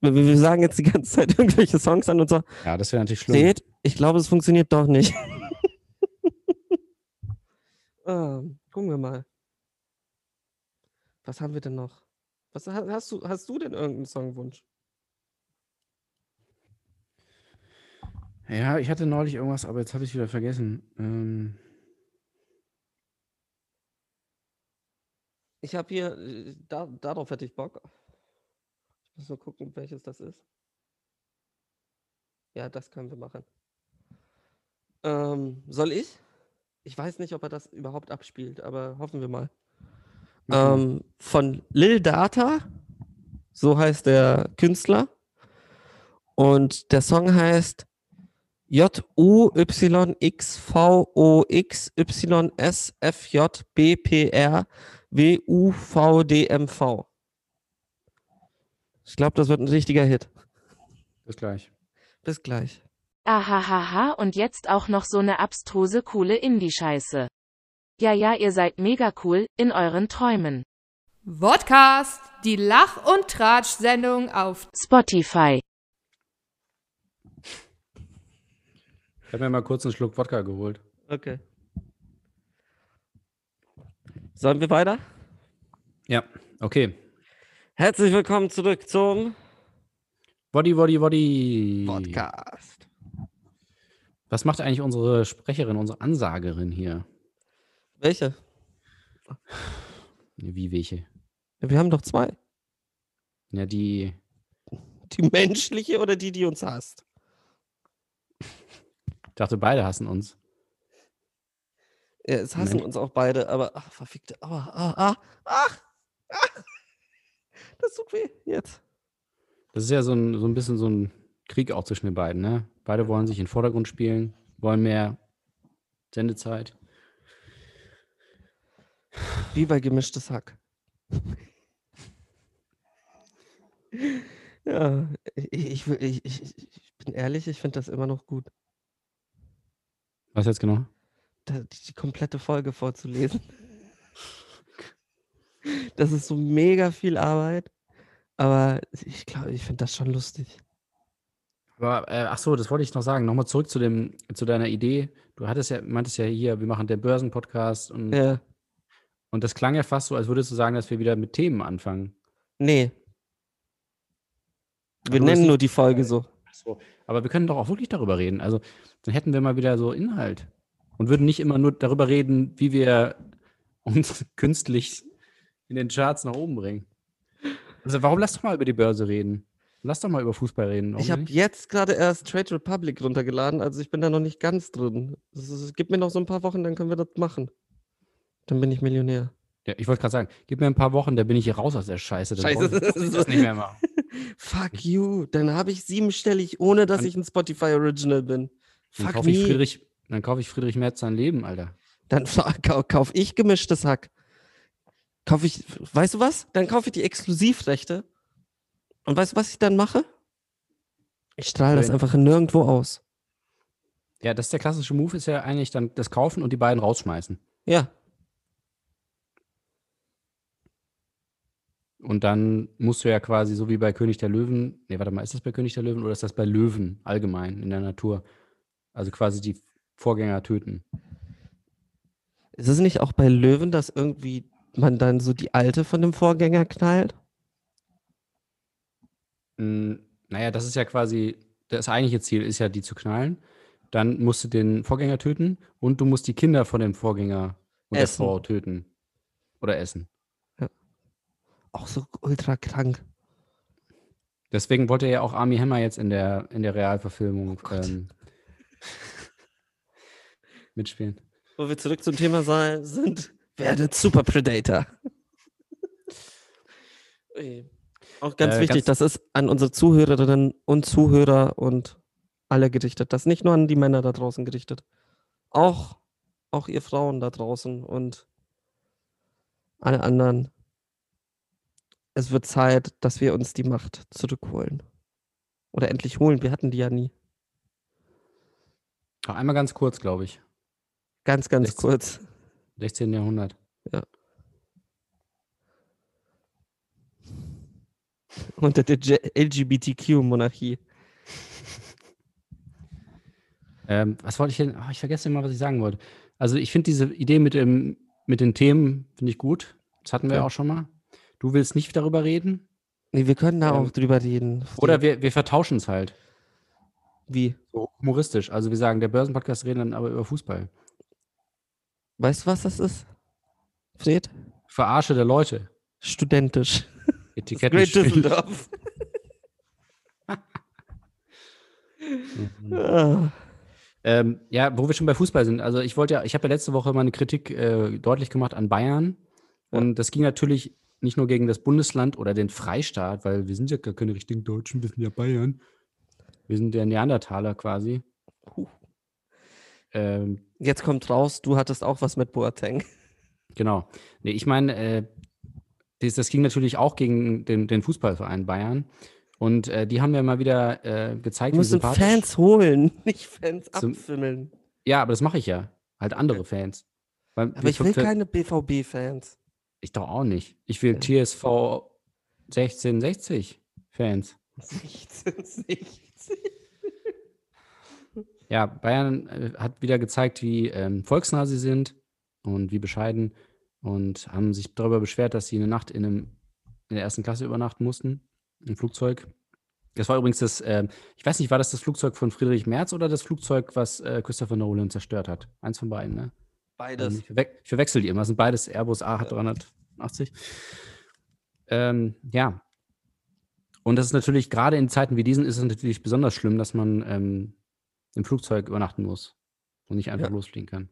Wir, wir sagen jetzt die ganze Zeit irgendwelche Songs an und so, Ja, das wäre natürlich schlimm. seht, ich glaube, es funktioniert doch nicht. ah, gucken wir mal. Was haben wir denn noch? Was ha- hast du, hast du denn irgendeinen Songwunsch? Ja, ich hatte neulich irgendwas, aber jetzt habe ich wieder vergessen. Ähm, Ich habe hier, äh, da, darauf hätte ich Bock. Ich muss nur gucken, welches das ist. Ja, das können wir machen. Ähm, soll ich? Ich weiß nicht, ob er das überhaupt abspielt, aber hoffen wir mal. mach mal. Ähm, von Lil Data, so heißt der Künstler. Und der Song heißt J-U-Y-X-V-O-X-Y-S-F-J-B-P-R W-U-V-D-M-V. Ich glaube, das wird ein richtiger Hit. Bis gleich. Bis gleich. Ahahaha und jetzt auch noch so ne abstruse coole Indie-Scheiße. Ja, ja, ihr seid mega cool, in euren Träumen. Vodcast, die Lach- und Tratsch-Sendung auf Spotify. Ich habe mir mal kurz einen Schluck Wodka geholt. Okay. Sollen wir weiter? Ja, okay. Herzlich willkommen zurück zum Woddy, Woddy, Woddy. Podcast. Was macht eigentlich unsere Sprecherin, unsere Ansagerin hier? Welche? Wie welche? Wir haben doch zwei. Ja, die. Die menschliche oder die, die uns hasst? Ich dachte, beide hassen uns. Ja, es hassen Mensch. uns auch beide, aber ach, verfickte. Oh, ah, ah, ach, ah. Das tut weh. Jetzt. Das ist ja so ein, so ein bisschen so ein Krieg auch zwischen den beiden, ne? Beide wollen sich in den Vordergrund spielen, wollen mehr Sendezeit. Wie bei gemischtes Hack. ja, ich, ich, ich, ich bin ehrlich, ich finde das immer noch gut, Was jetzt genau? da, die, die komplette Folge vorzulesen. Das ist so mega viel Arbeit, aber ich glaube, ich finde das schon lustig. Aber, äh, ach so, das wollte ich noch sagen. Nochmal zurück zu, dem, zu deiner Idee. Du hattest ja, meintest ja hier, wir machen den Börsenpodcast und, Ja, und das klang ja fast so, als würdest du sagen, dass wir wieder mit Themen anfangen. nee. Wir nennen nur die Folge so. So. Aber wir können doch auch wirklich darüber reden. Also, dann hätten wir mal wieder so Inhalt und würden nicht immer nur darüber reden, wie wir uns künstlich in den Charts nach oben bringen. Also, warum lass doch mal über die Börse reden? Lass doch mal über Fußball reden. Ich habe jetzt gerade erst Trade Republic runtergeladen, also ich bin da noch nicht ganz drin. Ist- Gib mir noch so ein paar Wochen, dann können wir das machen. Dann bin ich Millionär. Ja, ich wollte gerade sagen, gib mir ein paar Wochen, da bin ich hier raus aus der Scheiße. Dann Scheiße, ich- das nicht mehr machen. Fuck you. Dann habe ich siebenstellig, ohne dass Dann- ich ein Spotify Original bin. Dann Fuck kaufe ich me. Friedrich, dann kaufe ich Friedrich Merz sein Leben, Alter. Dann kau kauf ich gemischtes Hack. Kauf ich, weißt du was? Dann kaufe ich die Exklusivrechte. Und weißt du, was ich dann mache? Ich strahle das einfach nirgendwo aus. Ja, das ist der klassische Move, ist ja eigentlich dann das Kaufen und die beiden rausschmeißen. Ja. Und dann musst du ja quasi, so wie bei König der Löwen, nee, warte mal, ist das bei König der Löwen oder ist das bei Löwen allgemein in der Natur? Also quasi die Vorgänger töten. Ist es nicht auch bei Löwen, dass irgendwie man dann so die alte von dem Vorgänger knallt? Mm, naja, das ist ja quasi, das eigentliche Ziel ist ja, die zu knallen. Dann musst du den Vorgänger töten und du musst die Kinder von dem Vorgänger und der Essen. Frau töten. Oder essen. Auch so ultra krank. Deswegen wollte ja auch Army Hammer jetzt in der, in der Realverfilmung Oh ähm, mitspielen. Wo wir zurück zum Thema sein, sind, werdet Super Predator. Auch ganz Äh, wichtig, ganz- das ist an unsere Zuhörerinnen und Zuhörer und alle gerichtet. Das ist nicht nur an die Männer da draußen gerichtet. Auch, auch ihr Frauen da draußen und alle anderen. Es wird Zeit, dass wir uns die Macht zurückholen. Oder endlich holen. Wir hatten die ja nie. Noch einmal ganz kurz, glaube ich. Ganz, ganz 16. kurz. 16. Jahrhundert. Unter der LGBTQ-Monarchie. Ähm, was wollte ich denn? Ah, ich vergesse immer, was ich sagen wollte. Also ich finde diese Idee mit, dem, mit den Themen, finde ich gut. Das hatten wir Ja. auch schon mal. Du willst nicht darüber reden? Nee, wir können da Ähm, auch drüber reden. Oder wir, wir vertauschen es halt. Wie? So humoristisch. Also wir sagen, der Börsenpodcast reden dann aber über Fußball. Weißt du, was das ist? Fred? Verarsche der Leute. Studentisch. Etiketten. Great Düsseldorf. Mhm. Ah, Ähm, ja, wo wir schon bei Fußball sind. Also ich wollte ja, ich habe ja letzte Woche meine Kritik äh, deutlich gemacht an Bayern. Und das ging natürlich nicht nur gegen das Bundesland oder den Freistaat, weil wir sind ja gar keine richtigen Deutschen, wir sind ja Bayern. Wir sind der Neandertaler quasi. Huh. Ähm, Jetzt kommt raus, du hattest auch was mit Boateng. Genau. Nee, ich meine, äh, das, das ging natürlich auch gegen den, den Fußballverein Bayern. Und äh, die haben ja mal wieder äh, gezeigt, musst sympathisch. Fans holen, nicht Fans abfimmeln. Ja, aber das mache ich ja. Halt andere Fans. Weil Aber wir ich will keine BVB-Fans. Ich doch auch nicht. Ich will TSV 1660 Fans. 16, 16. Ja, Bayern äh, hat wieder gezeigt, wie ähm, volksnah sie sind und wie bescheiden und haben sich darüber beschwert, dass sie eine Nacht in, einem, in der ersten Klasse übernachten mussten, im Flugzeug. Das war übrigens das, ähm, ich weiß nicht, war das das Flugzeug von Friedrich Merz oder das Flugzeug, was äh, Christopher Nolan zerstört hat? Eins von beiden, ne? Beides. Ich, verwe ich verwechsel die immer. Das sind beides Airbus A380. Ähm, ja. Und das ist natürlich, gerade in Zeiten wie diesen, ist es natürlich besonders schlimm, dass man ähm, im Flugzeug übernachten muss und nicht einfach Ja. losfliegen kann.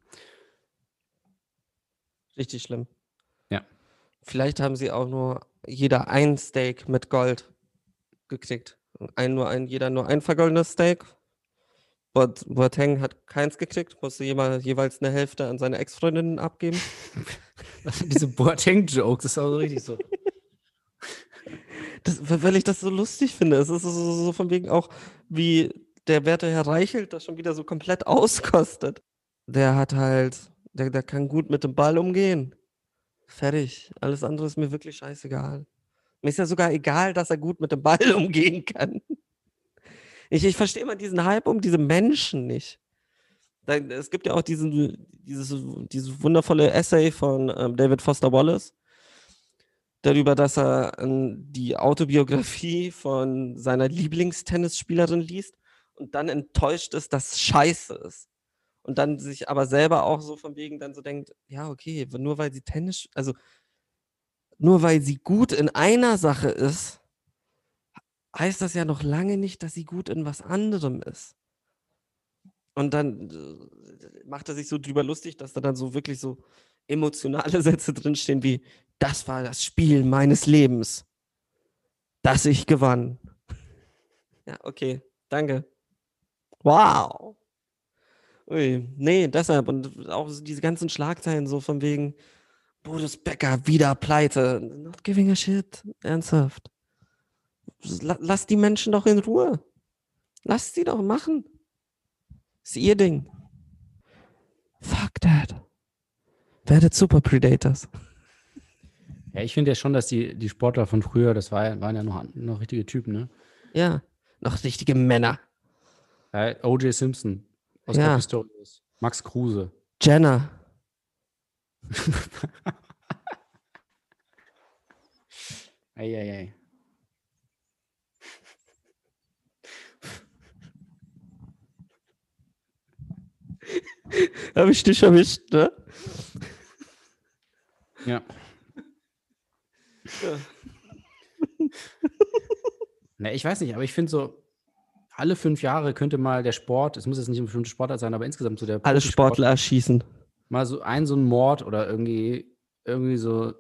Richtig schlimm. Ja. Vielleicht haben sie auch nur jeder ein Steak mit Gold gekriegt. Ein, nur ein, jeder nur ein vergoldenes Steak. Boat- Boateng hat keins gekriegt, musste jeweils, jeweils eine Hälfte an seine Ex-Freundinnen abgeben. Diese Boateng-Jokes, das ist auch so richtig so. Das, weil ich das so lustig finde. Es ist so, so, so von wegen auch, wie der werte Herr Reichelt das schon wieder so komplett auskostet. Der hat halt, der, der kann gut mit dem Ball umgehen. Fertig. Alles andere ist mir wirklich scheißegal. Mir ist ja sogar egal, dass er gut mit dem Ball umgehen kann. Ich, ich verstehe immer diesen Hype um diese Menschen nicht. Da, es gibt ja auch diesen, dieses, dieses wundervolle Essay von ähm, David Foster Wallace darüber, dass er ähm, die Autobiografie von seiner Lieblingstennisspielerin liest und dann enttäuscht ist, dass es scheiße ist. Und dann sich aber selber auch so von wegen dann so denkt, ja, okay, nur weil sie Tennis, also nur weil sie gut in einer Sache ist, heißt das ja noch lange nicht, dass sie gut in was anderem ist. Und dann äh, macht er sich so drüber lustig, dass da dann so wirklich so emotionale Sätze drinstehen wie, das war das Spiel meines Lebens, das ich gewann. Ja, okay, danke. Wow. Ui, nee, deshalb und auch diese ganzen Schlagzeilen so von wegen Boris Becker wieder pleite. Not giving a shit. Ernsthaft. La lass die Menschen doch in Ruhe. Lass sie doch machen. Ist ihr Ding. Fuck that. Werdet Super Predators. Ja, ich finde ja schon, dass die, die Sportler von früher, das war, waren ja noch, noch richtige Typen, ne? Ja, noch richtige Männer. Ja, O.J. Simpson, Oscar Ja. Pistorius, Max Kruse. Jenna. Eieiei. Habe ich dich erwischt, ne? Ja. Na, ich weiß nicht, aber ich finde so, alle fünf Jahre könnte mal der Sport, es muss jetzt nicht ein bestimmter Sportart sein, aber insgesamt so der Alle Sportler erschießen. mal so ein so ein Mord oder irgendwie irgendwie so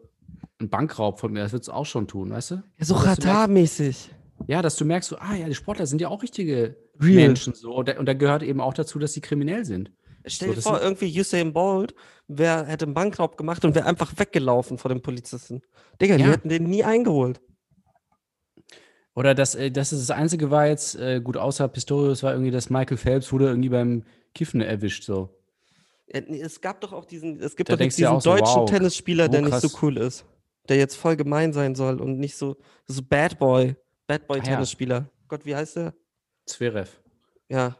ein Bankraub von mir, das würdest du auch schon tun, weißt du? Ja, so Ratar-mäßig. Ja, dass du merkst so, ah ja, die Sportler sind ja auch richtige Real. Menschen so und da, und da gehört eben auch dazu, dass sie kriminell sind. Stell So, dir das vor, irgendwie Usain Bolt, wer hätte einen Bankraub gemacht und wäre einfach weggelaufen vor den Polizisten. Digga, die Ja. hätten den nie eingeholt. Oder dass, äh, dass es das Einzige war jetzt, äh, gut, außer Pistorius war irgendwie, dass Michael Phelps wurde irgendwie beim Kiffen erwischt, so. Ja, nee, Es gab doch auch diesen, es gibt Da doch du ja diesen auch so, deutschen wow, Tennisspieler, so der nicht so cool ist. Der jetzt voll gemein sein soll und nicht so, so Bad Boy, Bad Boy Ah, ja. Tennisspieler. Gott, wie heißt der? Zverev. Ja.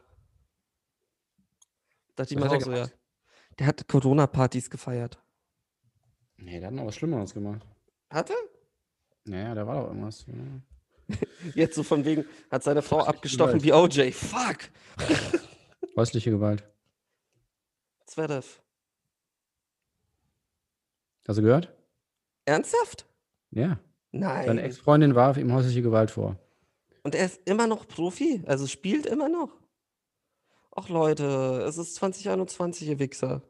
Dachte ich mir auch so, ja. Der hat Corona-Partys gefeiert. Nee, der hat noch was Schlimmeres gemacht. Hat er? Naja, da war doch irgendwas. Ja. Jetzt so von wegen, hat seine Frau abgestochen wie OJ. Fuck! Häusliche Gewalt. Zverev. Hast du gehört? Ernsthaft? Ja. Nein. Seine Ex-Freundin warf ihm häusliche Gewalt vor. Und er ist immer noch Profi, also spielt immer noch. Ach Leute, es ist 2021, ihr Wichser.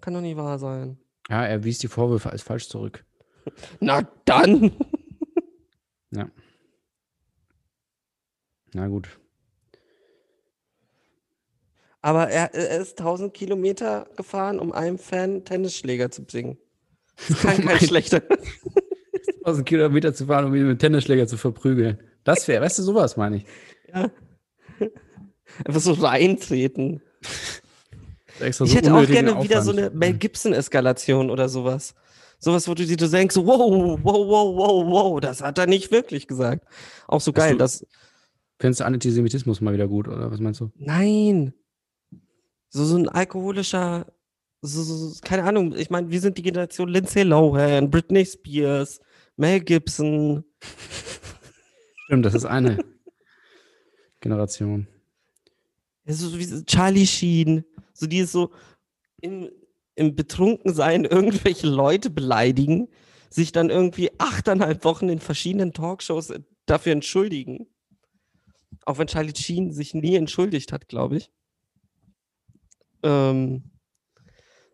Kann doch nie wahr sein. Ja, er wies die Vorwürfe als falsch zurück. Na dann! Ja. Na gut. Aber er, er ist 1000 Kilometer gefahren, um einem Fan Tennisschläger zu bringen. Das kann kein schlechter. 1000 Kilometer zu fahren, um ihn mit Tennisschläger zu verprügeln. Das wäre, weißt du, sowas meine ich. Ja. Einfach so reintreten. Ich so hätte auch gerne wieder so Aufwand. eine Mel Gibson-Eskalation oder sowas. Sowas, wo du dir so denkst, wow, wow, wow, wow, wow, das hat er nicht wirklich gesagt. Auch so Hast geil, du- Findest du Antisemitismus mal wieder gut, oder was meinst du? nein, so, so ein alkoholischer, so, so, keine Ahnung, ich meine, wir sind die Generation Lindsay Lohan, Britney Spears, Mel Gibson, Stimmt, das ist eine Generation. So wie Charlie Sheen, so die so im, im Betrunkensein irgendwelche Leute beleidigen, sich dann irgendwie achteinhalb Wochen in verschiedenen Talkshows äh, dafür entschuldigen. Auch wenn Charlie Sheen sich nie entschuldigt hat, glaube ich. Ähm,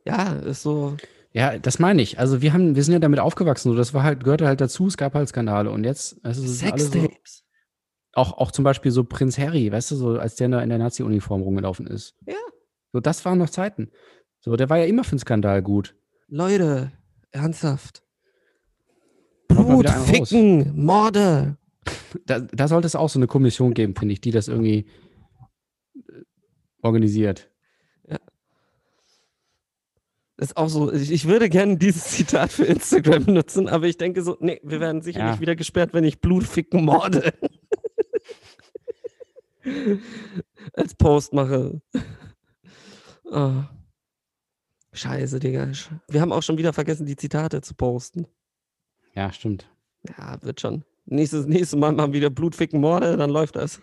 ja, ist so. Ja, das meine ich. Also wir haben, wir sind ja damit aufgewachsen. So, das war halt, gehörte halt dazu, es gab halt Skandale. Und jetzt, es ist alles so, Sextapes. Auch, auch zum Beispiel so Prinz Harry, weißt du, so als der in der, in der Nazi-Uniform rumgelaufen ist. Ja. So, das waren noch Zeiten. So, der war ja immer für einen Skandal gut. Leute, ernsthaft. Blut, einen raus. Ficken, Morde. Da, da sollte es auch so eine Kommission geben, finde ich, die das irgendwie äh, organisiert. ist auch so, ich, ich würde gerne dieses Zitat für Instagram nutzen, aber ich denke so, nee, wir werden sicherlich Ja. wieder gesperrt, wenn ich Blut ficken morde. Als Post mache. Oh. Scheiße, Digga. Wir haben auch schon wieder vergessen, die Zitate zu posten. Ja, stimmt. Ja, wird schon. Nächstes, nächstes Mal machen wir wieder Blut ficken Morde, dann läuft das.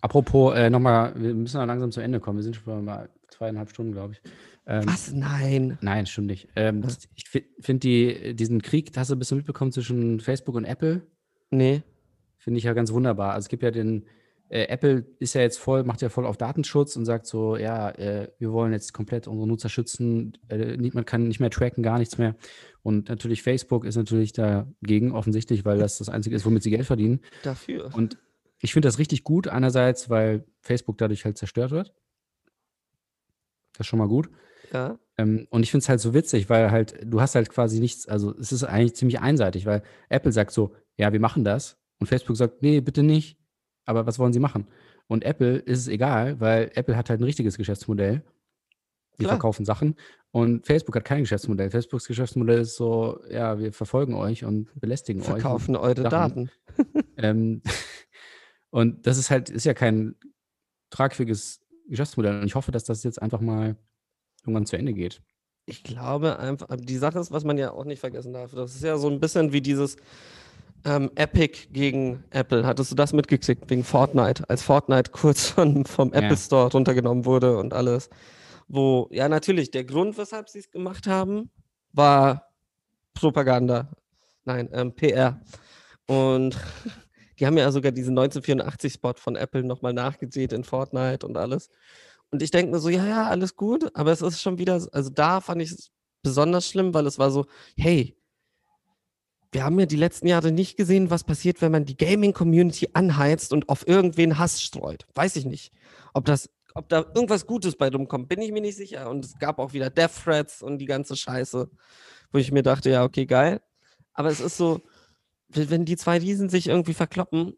Apropos, äh, nochmal, wir müssen ja langsam zu Ende kommen. Wir sind schon mal zweieinhalb Stunden, glaube ich. Ähm, Was? Nein. Nein, stimmt nicht. Ähm, ich finde die, diesen Krieg, hast du ein bisschen mitbekommen zwischen Facebook und Apple, Nee. finde ich ja ganz wunderbar. Also es gibt ja den, äh, Apple ist ja jetzt voll, macht ja voll auf Datenschutz und sagt so, ja, äh, wir wollen jetzt komplett unsere Nutzer schützen, äh, nie- man kann nicht mehr tracken, gar nichts mehr. Und natürlich Facebook ist natürlich dagegen offensichtlich, weil das das Einzige ist, womit sie Geld verdienen. Dafür. Und ich finde das richtig gut, einerseits, weil Facebook dadurch halt zerstört wird. Das ist schon mal gut. Ja. Ähm, und ich finde es halt so witzig, weil halt, du hast halt quasi nichts, also es ist eigentlich ziemlich einseitig, weil Apple sagt so, ja, wir machen das. Und Facebook sagt, nee, bitte nicht. Aber was wollen sie machen? Und Apple ist es egal, weil Apple hat halt ein richtiges Geschäftsmodell. Die Klar. verkaufen Sachen. Und Facebook hat kein Geschäftsmodell. Facebooks Geschäftsmodell ist so, ja, wir verfolgen euch und belästigen euch. Verkaufen eure Sachen. Daten. Ähm, und das ist halt, ist ja kein tragfähiges Geschäftsmodell. Und ich hoffe, dass das jetzt einfach mal irgendwann zu Ende geht. Ich glaube einfach, die Sache ist, was man ja auch nicht vergessen darf, das ist ja so ein bisschen wie dieses ähm, Epic gegen Apple. Hattest du das mitgekriegt wegen Fortnite, als Fortnite kurz von, vom Ja. Apple Store runtergenommen wurde und alles? Wo, ja, natürlich, der Grund, weshalb sie es gemacht haben, war Propaganda. Nein, ähm, PR. Und die haben ja sogar diesen 1984-Spot von Apple nochmal nachgedreht in Fortnite und alles. Und ich denke mir so, ja, ja, alles gut, aber es ist schon wieder, also da fand ich es besonders schlimm, weil es war so, hey, wir haben ja die letzten Jahre nicht gesehen, was passiert, wenn man die Gaming-Community anheizt und auf irgendwen Hass streut. Weiß ich nicht. Ob das, ob da irgendwas Gutes bei rumkommt, bin ich mir nicht sicher. Und es gab auch wieder Death Threats und die ganze Scheiße, wo ich mir dachte, ja, okay, geil. Aber es ist so, wenn die zwei Riesen sich irgendwie verkloppen,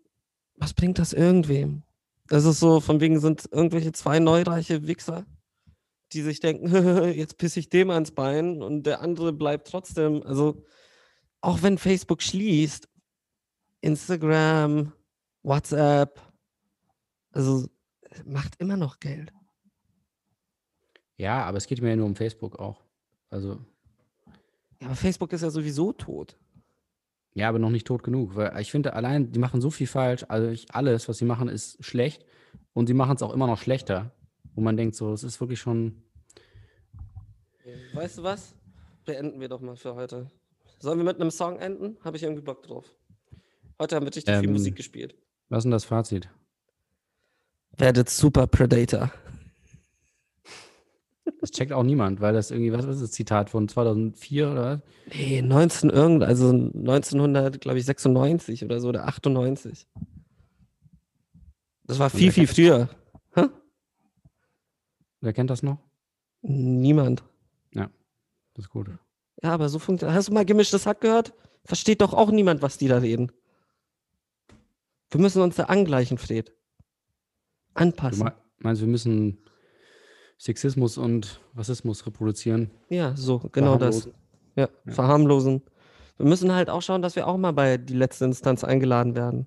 was bringt das irgendwem? Das ist so, von wegen sind irgendwelche zwei neureiche Wichser, die sich denken, jetzt pisse ich dem ans Bein und der andere bleibt trotzdem. Also, auch wenn Facebook schließt, Instagram, WhatsApp, also macht immer noch Geld. Ja, aber es geht mir ja nur um Facebook auch. Also, Ja, aber Facebook ist ja sowieso tot. ja, aber noch nicht tot genug. Weil ich finde, allein, die machen so viel falsch. Also, ich, alles, was sie machen, ist schlecht. Und sie machen es auch immer noch schlechter. Wo man denkt, so, es ist wirklich schon. Weißt du was? Beenden wir doch mal für heute. Sollen wir mit einem Song enden? Habe ich irgendwie Bock drauf. Heute haben wir richtig viel Ähm, Musik gespielt. Was ist denn das Fazit? Werdet Super Predator. Das checkt auch niemand, weil das irgendwie, was ist das Zitat von 2004 oder was? Nee, 19 irgend, also 1900, glaube ich, 96 oder so, oder 98. Das war viel, viel früher. Hä? Wer kennt das noch? Niemand. Das ist gut. Ja, aber so funktioniert. Hast du mal gemischtes Hack gehört? Versteht doch auch niemand, was die da reden. Wir müssen uns da angleichen, Fred. Du Anpassen. me- meinst, wir müssen Sexismus und Rassismus reproduzieren? Ja, so, genau das. Verharmlosen? Ja, Ja. verharmlosen. Wir müssen halt auch schauen, dass wir auch mal bei die letzte Instanz eingeladen werden.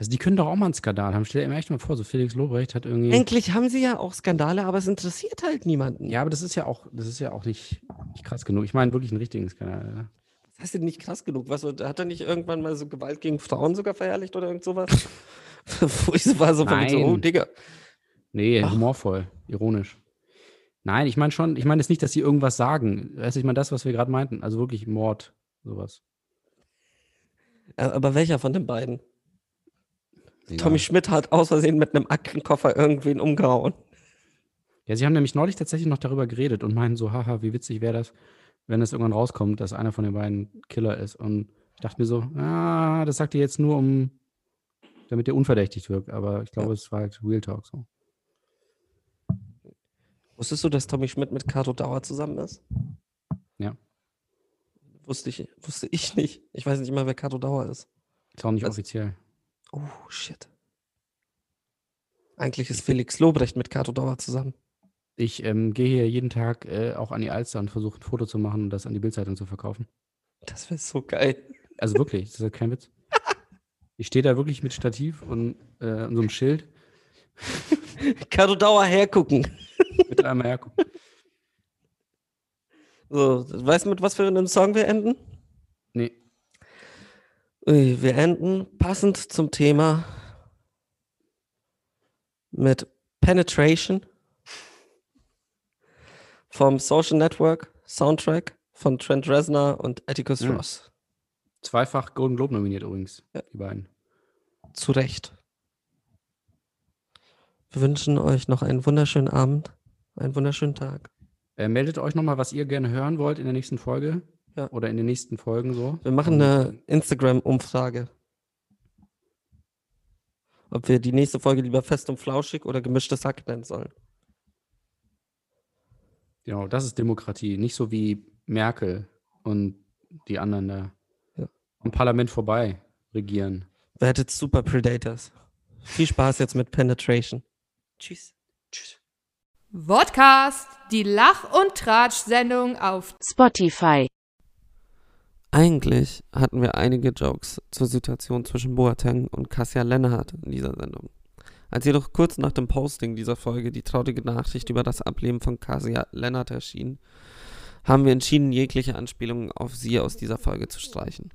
Also die können doch auch mal einen Skandal haben. Stell dir mal echt mal vor, so Felix Lobrecht hat irgendwie. Endlich haben sie ja auch Skandale, aber es interessiert halt niemanden. Ja, aber das ist ja auch, das ist ja auch nicht, nicht krass genug. Ich meine wirklich einen richtigen Skandal. Ja. Das heißt ja nicht krass genug. Was, hat er nicht irgendwann mal so Gewalt gegen Frauen sogar verherrlicht oder irgend sowas? Wo ich so war so von wegen so, oh Nein. Digga. Nee, Ach. humorvoll, ironisch. Nein, ich meine schon, ich meine jetzt nicht, dass sie irgendwas sagen. Weißt du, ich meine das, was wir gerade meinten. Also wirklich Mord, sowas. Aber welcher von den beiden? Ja. Tommy Schmidt hat aus Versehen mit einem Aktenkoffer irgendwen umgehauen. Ja, sie haben nämlich neulich tatsächlich noch darüber geredet und meinen so, haha, wie witzig wäre das, wenn es irgendwann rauskommt, dass einer von den beiden Killer ist. Und ich dachte mir so, ah, das sagt ihr jetzt nur, um, damit ihr unverdächtig wirkt. Aber ich glaube, Ja. es war halt Real Talk so. Wusstest du, dass Tommy Schmidt mit Kato Dauer zusammen ist? Ja. Wusste ich, wusste ich nicht. Ich weiß nicht mal, wer Kato Dauer ist. Ist auch nicht Das- offiziell. Oh, shit. Eigentlich ist Felix Lobrecht mit Kato Dauer zusammen. Ich ähm, gehe hier jeden Tag äh, auch an die Alster und versuche ein Foto zu machen und das an die Bildzeitung zu verkaufen. Das wäre so geil. Also wirklich, das ist kein Witz. Ich stehe da wirklich mit Stativ und, äh, und so einem Schild. Kato Dauer hergucken. Bitte einmal hergucken. So, weißt du, mit was für einem Song wir enden? Nee. Wir enden passend zum Thema mit Penetration vom Social Network Soundtrack von Trent Reznor und Atticus Ja. Ross. Zweifach Golden Globe nominiert übrigens, Ja. die beiden. Zu Recht. Wir wünschen euch noch einen wunderschönen Abend, einen wunderschönen Tag. Äh, meldet euch nochmal, was ihr gerne hören wollt in der nächsten Folge. Ja. Oder in den nächsten Folgen so. Wir machen eine Instagram-Umfrage. Ob wir die nächste Folge lieber fest und flauschig oder gemischtes Hack nennen sollen. Genau, das ist Demokratie. Nicht so wie Merkel und die anderen da Ja. am Parlament vorbei regieren. Wer hätte Super Predators? Viel Spaß jetzt mit Penetration. Tschüss. Tschüss. Vodcast, die Lach- und Tratsch-Sendung auf Spotify. Eigentlich hatten wir einige Jokes zur Situation zwischen Boateng und Cassia Lennart in dieser Sendung. Als jedoch kurz nach dem Posting dieser Folge die traurige Nachricht über das Ableben von Cassia Lennart erschien, haben wir entschieden, jegliche Anspielungen auf sie aus dieser Folge zu streichen.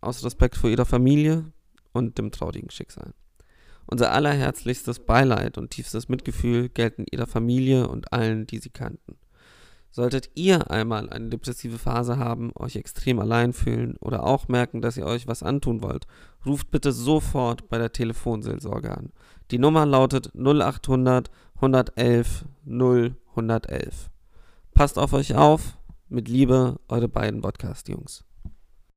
Aus Respekt vor ihrer Familie und dem traurigen Schicksal. Unser allerherzlichstes Beileid und tiefstes Mitgefühl gelten ihrer Familie und allen, die sie kannten. Solltet ihr einmal eine depressive Phase haben, euch extrem allein fühlen oder auch merken, dass ihr euch was antun wollt, ruft bitte sofort bei der Telefonseelsorge an. Die Nummer lautet 0800 111 0 111. Passt auf euch auf. Mit Liebe, eure beiden Podcast-Jungs.